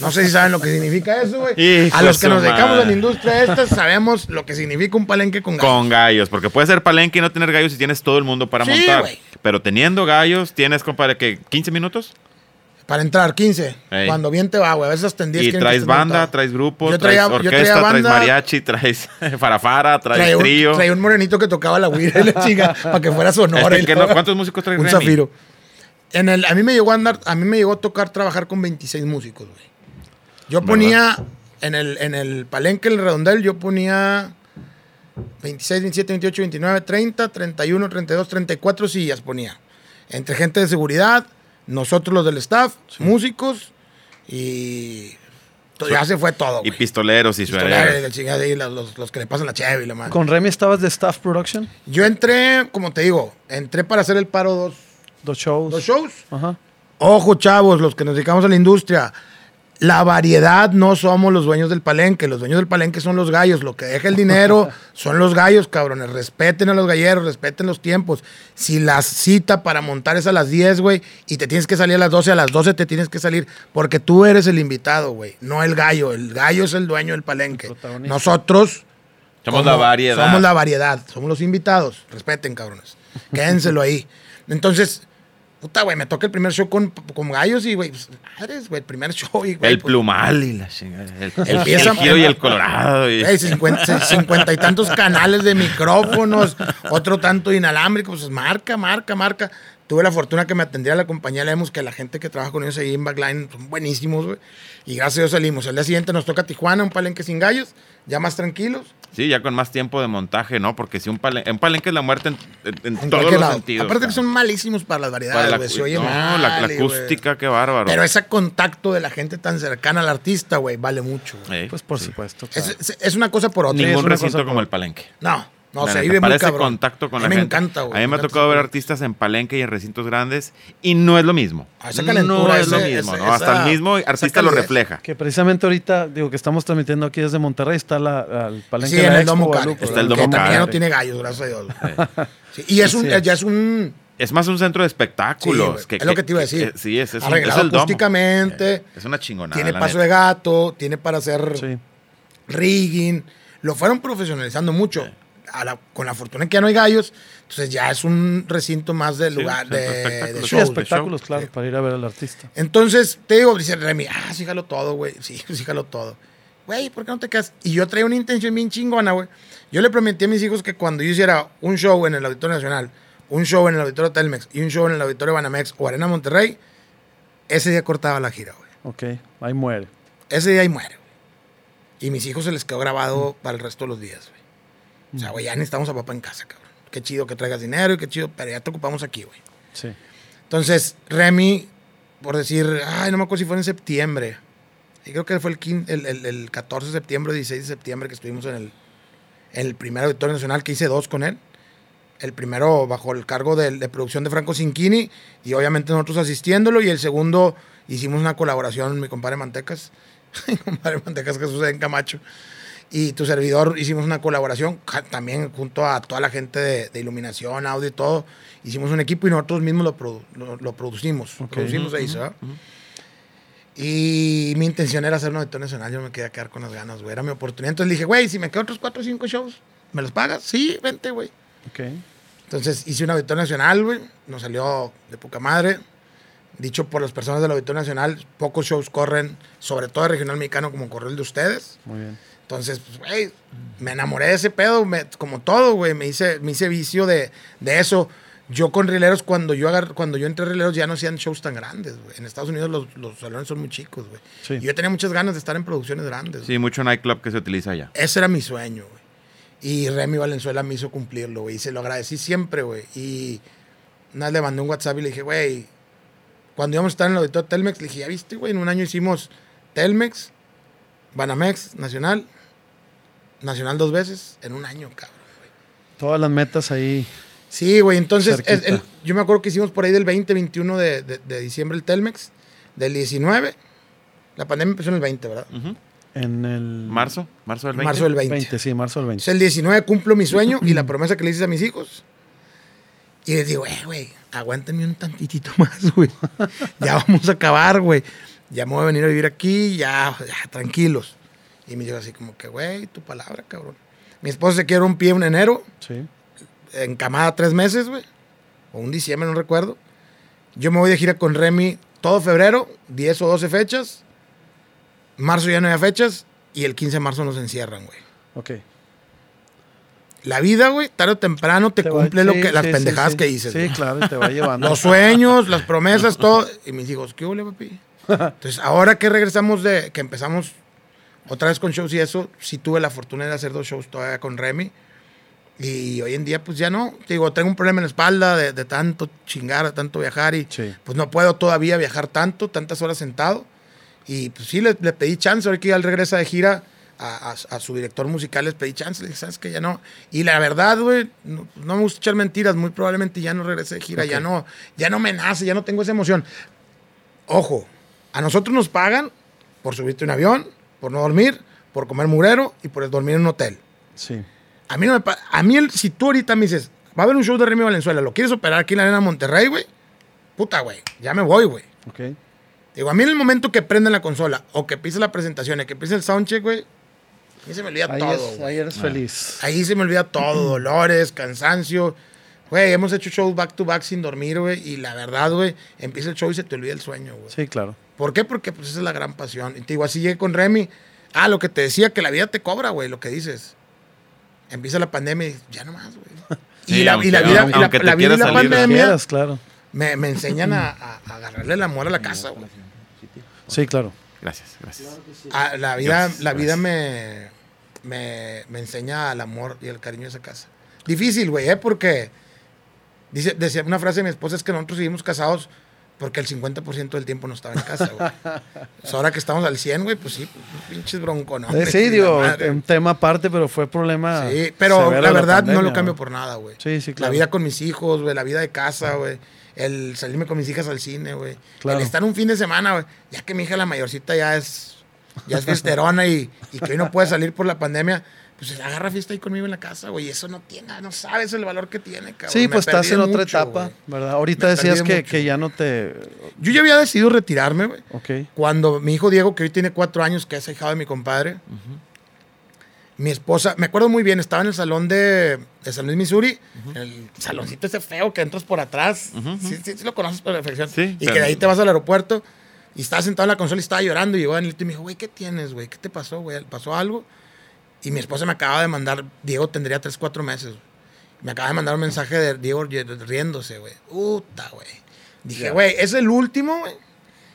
No sé si saben lo que significa eso, güey. A los que nos dedicamos a la industria esta sabemos lo que significa un palenque con gallos. Con gallos, porque puede ser palenque y no tener gallos si tienes todo el mundo para Sí, montar. Pero teniendo gallos, tienes, compadre, que 15 minutos. Para entrar, 15. Ey. Cuando bien te va, güey. A veces hasta en 10 Y traes banda, montado. traes grupo, Yo traía- traes yo orquesta, traes mariachi, traes farafara, traes Traía un, trío. traía un morenito que tocaba la güira y la chica para que fuera sonora. Este, no- ¿Cuántos músicos trae Un Remy? zafiro. En el, a mí me llegó a andar, a mí me llegó a tocar trabajar con 26 músicos, güey. Yo ponía en el, en el palenque, el redondel, yo ponía 26, 27, 28, 29, 30, 31, 32, 34 sillas ponía. Entre gente de seguridad, nosotros los del staff, músicos y ya se fue todo. Y pistoleros y pistoleros, y los, los, que le pasan la cheve y la madre. ¿Con Remy estabas de staff production? Yo entré, como te digo, entré para hacer el paro dos, dos shows. Dos shows. Ajá. Ojo, chavos, los que nos dedicamos a la industria la variedad no somos los dueños del palenque, los dueños del palenque son los gallos, lo que deja el dinero son los gallos, cabrones, respeten a los galleros, respeten los tiempos. Si la cita para montar es a las 10, güey, y te tienes que salir a las 12, a las 12 te tienes que salir, porque tú eres el invitado, güey, no el gallo, el gallo es el dueño del palenque. Nosotros... Somos la variedad. Somos la variedad, somos los invitados, respeten, cabrones, quédenselo ahí. Entonces Puta, güey, me toca el primer show con, con gallos y, güey, pues, madres, güey, el primer show. Y, güey, el pues, plumal y la chingada. El, el, el, y el colorado. Y... cincuenta, y tantos canales de micrófonos, otro tanto inalámbrico, pues marca, marca, marca. Tuve la fortuna que me atendiera la compañía Lemus, que la gente que trabaja con ellos ahí en Backline son buenísimos, güey. Y gracias a Dios salimos. El día siguiente nos toca Tijuana, un palenque sin gallos, ya más tranquilos. Sí, ya con más tiempo de montaje, ¿no? Porque si un, palenque, un palenque es la muerte en, todos los sentidos. Aparte que son malísimos para las variedades, güey. no, la, acústica, qué bárbaro. Pero ese contacto de la gente tan cercana al artista, güey, vale mucho. pues por supuesto. Es, una cosa por otra. Ningún recinto como el palenque. No. No, se vive muy cabrón. contacto con a mí me encanta, güey. A mí me, ha tocado ver artistas en palenque y en recintos grandes y no es lo mismo. Ah, esa no es lo mismo, ¿no? Hasta el mismo artista lo refleja. Que precisamente ahorita, digo, que estamos transmitiendo aquí desde Monterrey, está la, el palenque sí, en el Domo Está el Domo Que también no tiene gallos, gracias a Dios. Sí. y es un, ya es un... Es más un centro de espectáculos. que, es lo que te iba a decir. sí, es, es, Arreglado es el acústicamente. Eh, es una chingonada. Tiene paso de gato, tiene para hacer rigging. Lo fueron profesionalizando mucho con la fortuna que ya no hay gallos, entonces ya es un recinto más de lugar de, de, espectáculos, claro, para ir a ver al artista. Entonces, te digo, dice Remy, ah, sí todo, güey, sí, sí todo. Güey, ¿por qué no te quedas? Y yo traía una intención bien chingona, güey. Yo le prometí a mis hijos que cuando yo hiciera un show en el Auditorio Nacional, un show en el Auditorio Telmex y un show en el Auditorio Banamex o Arena Monterrey, ese día cortaba la gira, güey. Ok, ahí muere. Ese día ahí muere, güey. Y mis hijos se les quedó grabado para el resto de los días, güey. O sea, güey, ya necesitamos a papá en casa, cabrón. Qué chido que traigas dinero y qué chido, pero ya te ocupamos aquí, güey. Sí. Entonces, Remy, por decir, ay, no me acuerdo si fue en septiembre. Y creo que fue el, el, el, 14 de septiembre, 16 de septiembre que estuvimos en el, el primer auditorio nacional, que hice dos con él. El primero bajo el cargo de, de producción de Franco Cinquini y obviamente nosotros asistiéndolo. Y el segundo hicimos una colaboración, mi compadre Mantecas, mi compadre Mantecas que sucede en Camacho y tu servidor hicimos una colaboración también junto a toda la gente de, iluminación, audio y todo. Hicimos un equipo y nosotros mismos lo, lo, producimos. Producimos ahí, Y mi intención era hacer un auditorio nacional. Yo me quedé a quedar con las ganas, güey. Era mi oportunidad. Entonces le dije, güey, si me quedo otros cuatro o cinco shows, ¿me los pagas? Sí, vente, güey. Ok. Entonces hice un auditorio nacional, güey. Nos salió de poca madre. Dicho por las personas del auditorio nacional, pocos shows corren, sobre todo el regional mexicano, como corre el de ustedes. Muy bien. Entonces, pues, güey, me enamoré de ese pedo, como todo, güey, me hice, me hice vicio de, de eso. Yo con rileros, cuando yo agar, cuando yo entré a rileros ya no hacían shows tan grandes, güey. En Estados Unidos los, los salones son muy chicos, güey. Y yo tenía muchas ganas de estar en producciones grandes. Sí, mucho nightclub que se utiliza allá. Ese era mi sueño, güey. Y Remy Valenzuela me hizo cumplirlo, güey. Y se lo agradecí siempre, güey. Y nada, le mandé un WhatsApp y le dije, güey, cuando íbamos a estar en el auditorio Telmex, le dije, ya viste, güey, en un año hicimos Telmex, Banamex, Nacional, Nacional dos veces en un año, cabrón. Todas las metas ahí. Sí, güey. Entonces, yo me acuerdo que hicimos por ahí del 20, 21 de, de, diciembre el Telmex. Del 19. La pandemia empezó en el 20, ¿verdad? En el... ¿Marzo? ¿Marzo del 20? Marzo del 20. 20 sí, marzo del 20. el 19 cumplo mi sueño y la promesa que le hice a mis hijos. Y les digo, eh, güey, aguántenme un tantitito más, güey. ya vamos a acabar, güey. Ya me voy a venir a vivir aquí, ya, ya tranquilos. Y me dijo así como que, güey, tu palabra, cabrón. Mi esposa se quiere un pie en enero. Sí. Encamada tres meses, güey. O un diciembre, no recuerdo. Yo me voy de gira con Remy todo febrero, 10 o 12 fechas. Marzo ya no hay fechas. Y el 15 de marzo nos encierran, güey. Ok. La vida, güey, tarde o temprano te, cumple lo que, las pendejadas que dices. Sí, claro, te va llevando. Los sueños, las promesas, todo. Y mis hijos, ¿qué huele, papi? Entonces, ahora que regresamos de, que empezamos otra vez con shows y eso, sí tuve la fortuna de hacer dos shows todavía con Remy. Y hoy en día, pues ya no. Digo, tengo un problema en la espalda de, de tanto chingar, de tanto viajar y Sí. pues no puedo todavía viajar tanto, tantas horas sentado. Y pues sí, le, le pedí chance. Ahora que ya regresa de gira a, a- a su director musical, les pedí chance. Le dije, ¿sabes qué? Ya no. Y la verdad, güey, no, no me gusta echar mentiras. Muy probablemente ya no regrese de gira. Ya, no, ya no me nace, ya no tengo esa emoción. Ojo, a nosotros nos pagan por subirte un avión, por no dormir, por comer murero y por dormir en un hotel. Sí. A mí no me A mí, el- si tú ahorita me dices, va a haber un show de Remy Valenzuela, ¿lo quieres operar aquí en la Arena Monterrey, güey? Puta, güey, ya me voy, güey. Ok. Digo, a mí en el momento que prende la consola o que pise la presentación y que pise el soundcheck, güey, a mí se me olvida Ahí, todo, es- ahí eres feliz. Ahí se me olvida todo, dolores, cansancio. Güey, hemos hecho shows back to back sin dormir, güey, y la verdad, güey, empieza el show y se te olvida el sueño, güey. Sí, claro. ¿Por qué? Porque pues esa es la gran pasión. Y te digo, así llegué con Remy. Ah, lo que te decía, que la vida te cobra, güey, lo que dices. Empieza la pandemia y ya no más, güey. Sí, y, la, y la aunque- vida, y la- aunque te la vida y la pandemia Quieras, claro. me, me enseñan a, a- a agarrarle el amor a la casa, güey. Sí, claro. Gracias, gracias. A- la vida, Gracias, la vida gracias. me, me, me enseña al amor y el cariño de esa casa. Difícil, güey, ¿eh? Porque dice, decía una frase de mi esposa es que nosotros seguimos casados porque el 50% del tiempo no estaba en casa, güey. Pues ahora que estamos al 100, güey, pues sí, pinches bronco, ¿no? Eh, sí, digo, un tema aparte, pero fue problema. Sí, pero la verdad no lo cambio por nada, güey. Sí, sí, La claro. vida con mis hijos, güey, la vida de casa, güey. El salirme con mis hijas al cine, güey. Claro. El estar un fin de semana, güey. Ya que mi hija la mayorcita ya es, ya es fiesterona y, y que hoy no puede salir por la pandemia, pues agarra fiesta ahí conmigo en la casa, güey. Eso no tiene, no sabes el valor que tiene, cabrón. Sí, pues estás en otra etapa, güey. ¿verdad? Ahorita Me decías que, que ya no te. Yo ya había decidido retirarme, güey. Ok. Cuando mi hijo Diego, que hoy tiene cuatro años, que es ahijado de mi compadre, mi esposa, me acuerdo muy bien, estaba en el salón de, de San Luis, Missouri, el saloncito ese feo que entras por atrás. sí, sí, sí lo conoces por perfección. Sí, y que de ahí te vas al aeropuerto y estaba sentado en la consola y estaba llorando. Y llegó Danielito y me dijo, güey, ¿qué tienes, güey? ¿Qué te pasó, güey? ¿Pasó algo? Y mi esposa me acaba de mandar, Diego tendría 3, 4 meses. Me acaba de mandar un mensaje de Diego riéndose, güey. Puta, güey. Dije, güey, es el último, güey.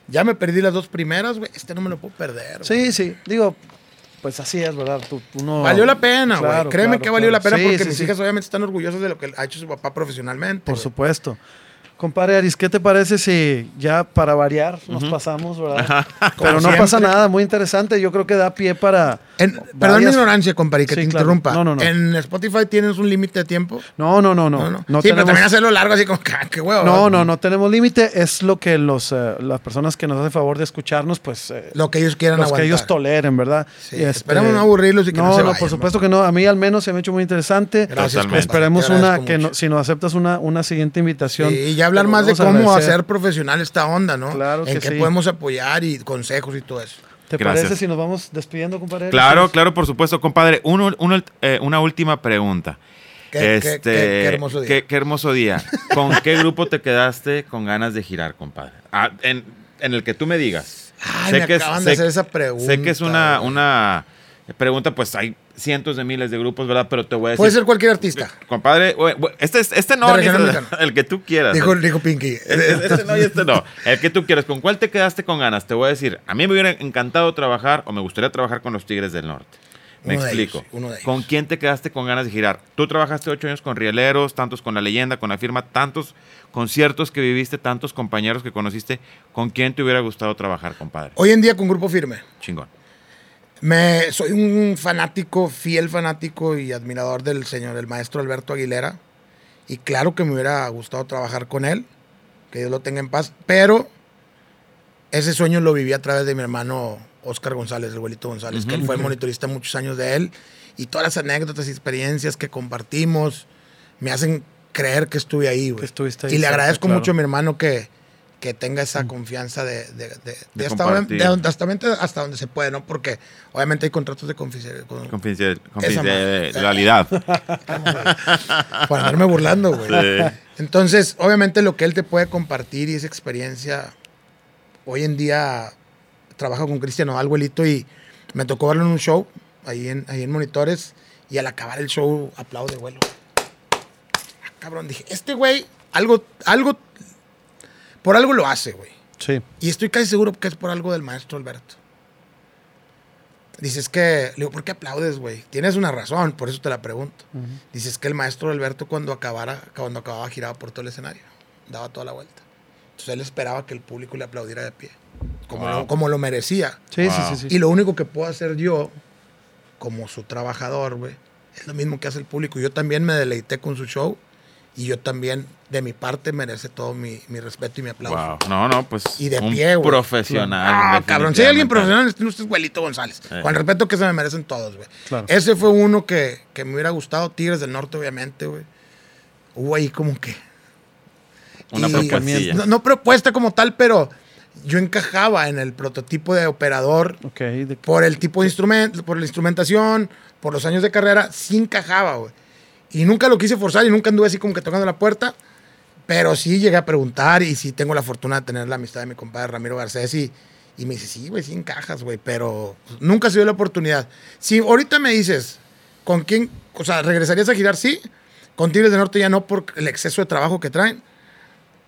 Ya me perdí las dos primeras, güey. Este no me lo puedo perder. Sí, sí. Digo, pues así es, ¿verdad? Tú, tú no- Valió la pena, güey. Claro, Créeme claro, que valió claro. la pena Sí, porque sí, mis sí. hijas obviamente están orgullosas de lo que ha hecho su papá profesionalmente. Por güey. supuesto. Compadre Aris, ¿qué te parece si ya para variar nos pasamos, verdad? Pero no pasa nada, muy interesante. Yo creo que da pie para. En- perdón mi ignorancia, compadre, que Sí, te claro. interrumpa. No, no, no. ¿En Spotify tienes un límite de tiempo? No, no, no, no. No, no. No sí, pero tenemos- también hacerlo largo así como, "Ah, qué huevo. No, no, no tenemos límite. Es lo que los, eh, las personas que nos hacen favor de escucharnos, pues. eh, Lo que ellos quieran los aguantar. que ellos toleren, ¿verdad? Sí, Y, este, esperemos no aburrirlos y que no se No, vayan, por supuesto que no. A mí al menos se me ha hecho muy interesante. Gracias. Esperemos una, que no- si nos aceptas una, una siguiente invitación. Sí, ya hablar más de cómo hacer profesional esta onda, ¿no? Claro En que qué sí. podemos apoyar y consejos y todo eso. ¿Te Gracias. parece si nos vamos despidiendo, compadre? Claro, claro, por supuesto, compadre. Uno- uno, eh, una última pregunta. Qué- qué- qué- qué hermoso día. Qué, qué hermoso día. ¿Con qué grupo te quedaste con ganas de girar, compadre? Ah, en, en el que tú me digas. Ay, me acaban de hacer esa pregunta, Sé que es una, una pregunta, pues hay cientos de miles de grupos, ¿verdad? Pero te voy a decir. Puede ser cualquier artista. Compadre, este, es- este no, mexicano. el que tú quieras. Dijo, dijo Pinky. Este, este no y este no. El que tú quieras. ¿Con cuál te quedaste con ganas? Te voy a decir. A mí me hubiera encantado trabajar o me gustaría trabajar con los Tigres del Norte. Me Uno de explico. ellos, uno de ellos. ¿Con quién te quedaste con ganas de girar? Tú trabajaste ocho años con Rieleros, tantos con La Leyenda, con la firma, tantos conciertos que viviste, tantos compañeros que conociste. ¿Con quién te hubiera gustado trabajar, compadre? Hoy en día con Grupo Firme. Chingón. Me, soy un fanático, fiel fanático y admirador del señor, el maestro Alberto Aguilera. Y claro que me hubiera gustado trabajar con él, que Dios lo tenga en paz. Pero ese sueño lo viví a través de mi hermano Oscar González, el abuelito González, que él fue monitorista muchos años de él. Y todas las anécdotas y experiencias que compartimos me hacen creer que estuve ahí, güey. Que estuviste ahí Y le agradezco claro. mucho a mi hermano que, que tenga esa confianza de, de, de- de hasta, donde, de donde- hasta, donde- hasta donde se puede, ¿no? Porque obviamente hay contratos de confidencialidad. Por andarme burlando, güey. Sí. Entonces, obviamente lo que él te puede compartir y esa experiencia, hoy en día trabajo con Cristian Nodal, y me tocó verlo en un show, ahí en, ahí en Monitores, y al acabar el show aplaude, vuelo. Ah, cabrón, dije, este güey, algo, algo, por algo lo hace, güey. Sí. Y estoy casi seguro que es por algo del maestro Alberto. Dices que, le digo, ¿por qué aplaudes, güey? Tienes una razón, por eso te la pregunto. Dices que el maestro Alberto cuando acabara, cuando acababa giraba por todo el escenario, daba toda la vuelta. Entonces él esperaba que el público le aplaudiera de pie, como, Wow. lo, como lo merecía. Sí, Wow. sí, sí, sí. Y lo único que puedo hacer yo, como su trabajador, güey, es lo mismo que hace el público. Yo también me deleité con su show y yo también, de mi parte, merece todo mi, mi respeto y mi aplauso. Wow. No, no, pues. Y de un pie, güey. profesional. Ah, cabrón. Si hay alguien profesional, este no es Huelito González. Eh. Con el respeto que se me merecen todos, güey. Claro. Ese fue uno que, que me hubiera gustado. Tigres del Norte, obviamente, güey. Hubo ahí como que. Una propuestilla. No, no propuesta como tal, pero yo encajaba en el prototipo de operador Ok, de- por el tipo de instrumento, por la instrumentación, por los años de carrera, sí encajaba, güey. Y nunca lo quise forzar y nunca anduve así como que tocando la puerta, pero sí llegué a preguntar y sí tengo la fortuna de tener la amistad de mi compadre Ramiro Garcés y, y me dice, sí, güey, sí encajas, güey, pero nunca se dio la oportunidad. Si ahorita me dices, ¿con quién? O sea, ¿regresarías a girar? Sí. Con Tigres del Norte ya no por el exceso de trabajo que traen.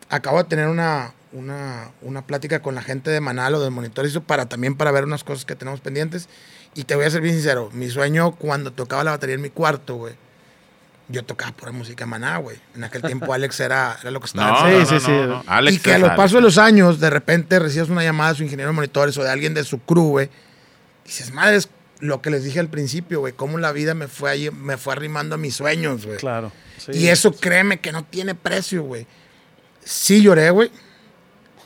Acabo de tener una, una, una plática con la gente de Manal o de Monitor eso para también para ver unas cosas que tenemos pendientes. Y te voy a ser bien sincero, mi sueño cuando tocaba la batería en mi cuarto, güey, yo tocaba pura música Maná, güey. En aquel tiempo Alex era, era lo que estaba. No, Sí, no, sí, no, sí. no. Alex y que a los pasos de los años, de repente recibes una llamada de su ingeniero de monitores o de alguien de su crew, güey. Dices, madre, es lo que les dije al principio, güey, cómo la vida me fue, ahí, me fue arrimando a mis sueños, güey. claro. sí. Y eso créeme que no tiene precio, güey. Sí lloré, güey.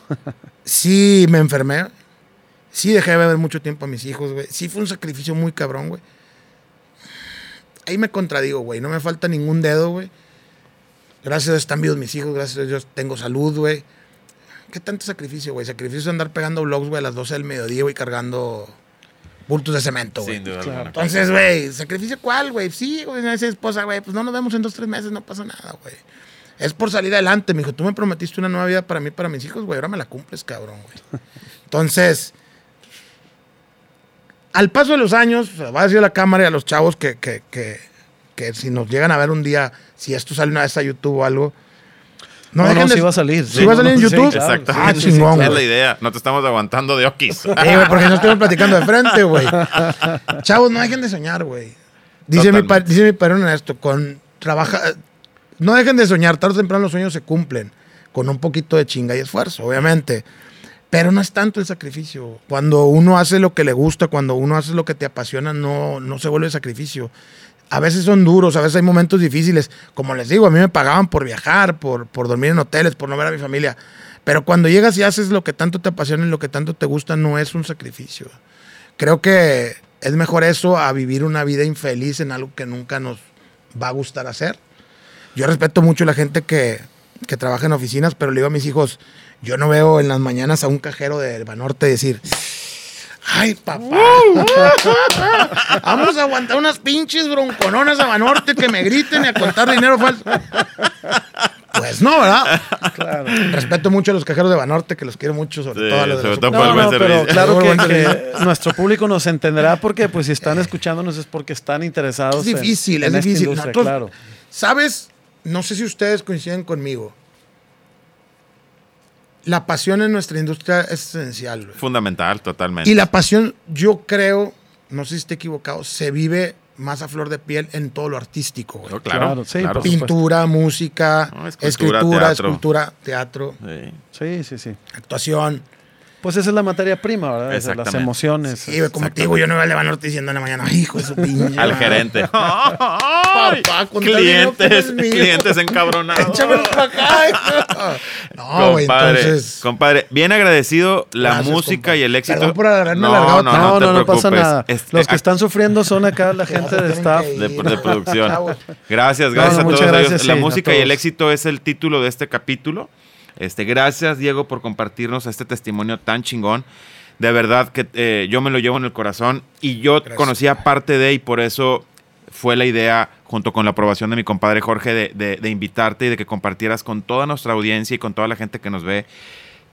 Sí me enfermé. Sí dejé de ver mucho tiempo a mis hijos, güey. Sí fue un sacrificio muy cabrón, güey. Ahí me contradigo, güey. No me falta ningún dedo, güey. Gracias a Dios están vivos mis hijos. Gracias a Dios tengo salud, güey. ¿Qué tanto sacrificio, güey? Sacrificio de andar pegando vlogs, güey, a las 12 del mediodía, güey, cargando bultos de cemento, güey. Sin duda Claro. alguna. Entonces, güey, ¿sacrificio cuál, güey? Sí, güey, me dice esposa, güey, pues no nos vemos en dos, tres meses, no pasa nada, güey. Es por salir adelante, me dijo, tú me prometiste una nueva vida para mí, para mis hijos, güey, ahora me la cumples, cabrón, güey. Entonces, al paso de los años, o sea, va a decir a la cámara y a los chavos que, que, que, que si nos llegan a ver un día, si esto sale una vez a YouTube o algo, No, dejen no, de- sí va a salir. ¿Sí va a salir en no, sí, YouTube? claro. Exacto. Ah, Sí, sí, chingón, Es la idea. No te estamos aguantando de okis. Sí, güey, porque no estamos platicando de frente, güey. Chavos, no dejen de soñar, güey. Dice mi, dice mi padre en esto, con trabaja, no dejen de soñar, tarde o temprano los sueños se cumplen, con un poquito de chinga y esfuerzo, obviamente. Pero no es tanto el sacrificio. Cuando uno hace lo que le gusta, cuando uno hace lo que te apasiona, no, no se vuelve sacrificio. A veces son duros, a veces hay momentos difíciles. Como les digo, a mí me pagaban por viajar, por, por dormir en hoteles, por no ver a mi familia. Pero cuando llegas y haces lo que tanto te apasiona y lo que tanto te gusta, no es un sacrificio. Creo que es mejor eso a vivir una vida infeliz en algo que nunca nos va a gustar hacer. Yo respeto mucho a la gente que, que trabaja en oficinas, pero le digo a mis hijos, yo no veo en las mañanas a un cajero de Banorte decir, ay papá, vamos a aguantar unas pinches broncononas a Banorte que me griten y a contar dinero falso. Pues no, ¿verdad? Claro. Respeto mucho a los cajeros de Banorte, que los quiero mucho, sobre Sí, todo a los de sobre los todo No, por el buen no, pero claro que, nuestro público nos entenderá porque pues si están escuchándonos es porque están interesados Es difícil, en, es difícil. industria, Nosotros- claro. ¿Sabes? No sé si ustedes coinciden conmigo. La pasión en nuestra industria es esencial. güey. Fundamental, totalmente. Y la pasión, yo creo, no sé si esté equivocado, se vive más a flor de piel en todo lo artístico. güey. Oh, claro, Claro, sí, claro. Pintura, música, No, escultura, escritura, teatro. escultura, teatro, Sí. Sí, sí, sí. actuación. Pues esa es la materia prima, ¿verdad? Esas, Las emociones. Sí, como te digo, yo no iba a Levanorte diciendo en la mañana, "Ay, hijo de su pinche. Al madre". gerente. Papá, no clientes, clientes encabronados. Échamelo para acá. No, güey, entonces. compadre, bien agradecido la Gracias, música compadre. y el éxito. Perdón por haberme alargado no, tanto. No, no, no, te no, pasa preocupes. nada. Este, Los que ah, están sufriendo son acá la gente de staff. de, de producción. Gracias, No, gracias no, a todos gracias, La sí, música y el éxito es el título de este capítulo. Este, gracias, Diego, por compartirnos este testimonio tan chingón. De verdad que eh, yo me lo llevo en el corazón y yo Gracias. conocía parte de y por eso fue la idea, junto con la aprobación de mi compadre Jorge, de, de- de invitarte y de que compartieras con toda nuestra audiencia y con toda la gente que nos ve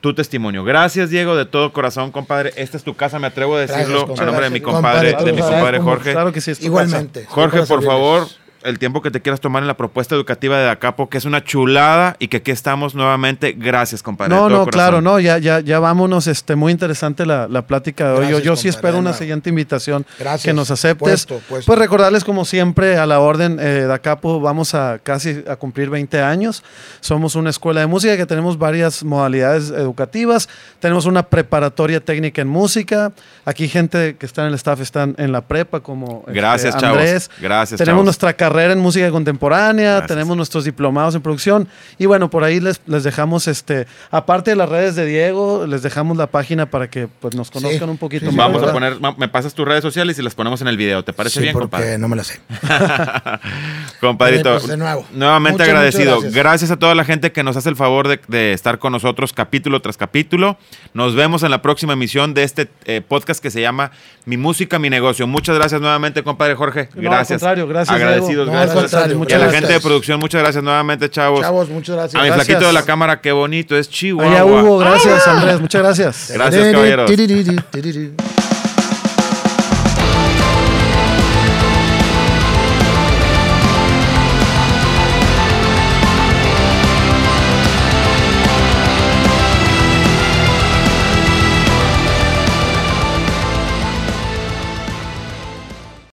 tu testimonio. Gracias, Diego, de todo corazón, compadre. Esta es tu casa, me atrevo a Gracias, declo a nombre de mi Gracias, compadre, compadre. de mi compadre Jorge. Claro que sí. es tu Igualmente. Jorge, por favor, el tiempo que te quieras tomar en la propuesta educativa de Dacapo, que es una chulada y que aquí estamos nuevamente. Gracias, compadre. No, no, claro, no, ya, ya, ya vámonos. Este, muy interesante la, plática de hoy. yo, yo sí espero una siguiente invitación que nos aceptes. Pues recordarles, como siempre, a la orden eh, Dacapo, vamos a casi a cumplir 20 años. Somos una escuela de música que tenemos varias modalidades educativas. Tenemos una preparatoria técnica en música. Aquí gente que está en el staff están en la prepa, como este, Gracias, Andrés. Gracias, Tenemos nuestra carrera en música contemporánea, tenemos nuestros diplomados en producción y bueno, por ahí les, les dejamos, este, aparte de las redes de Diego, les dejamos la página para que pues, nos conozcan un poquito más. Vamos a poner, me pasas tus redes sociales y las ponemos en el video, ¿te parece bien, porque no me lo sé. Compadrito, pues, de nuevo. nuevamente agradecido. gracias. a toda la gente que nos hace el favor de, estar con nosotros capítulo tras capítulo. Nos vemos en la próxima emisión de este eh, podcast que se llama Mi Música, Mi Negocio. Muchas gracias nuevamente, compadre Jorge. Gracias. al contrario, gracias. Agradecidos, gracias. y a la gente de producción, muchas gracias nuevamente, chavos. Chavos, muchas gracias. A mi flaquito de la cámara, qué bonito, es Chihuahua. Allá Hugo, gracias, Andrés, muchas gracias. Gracias, caballeros.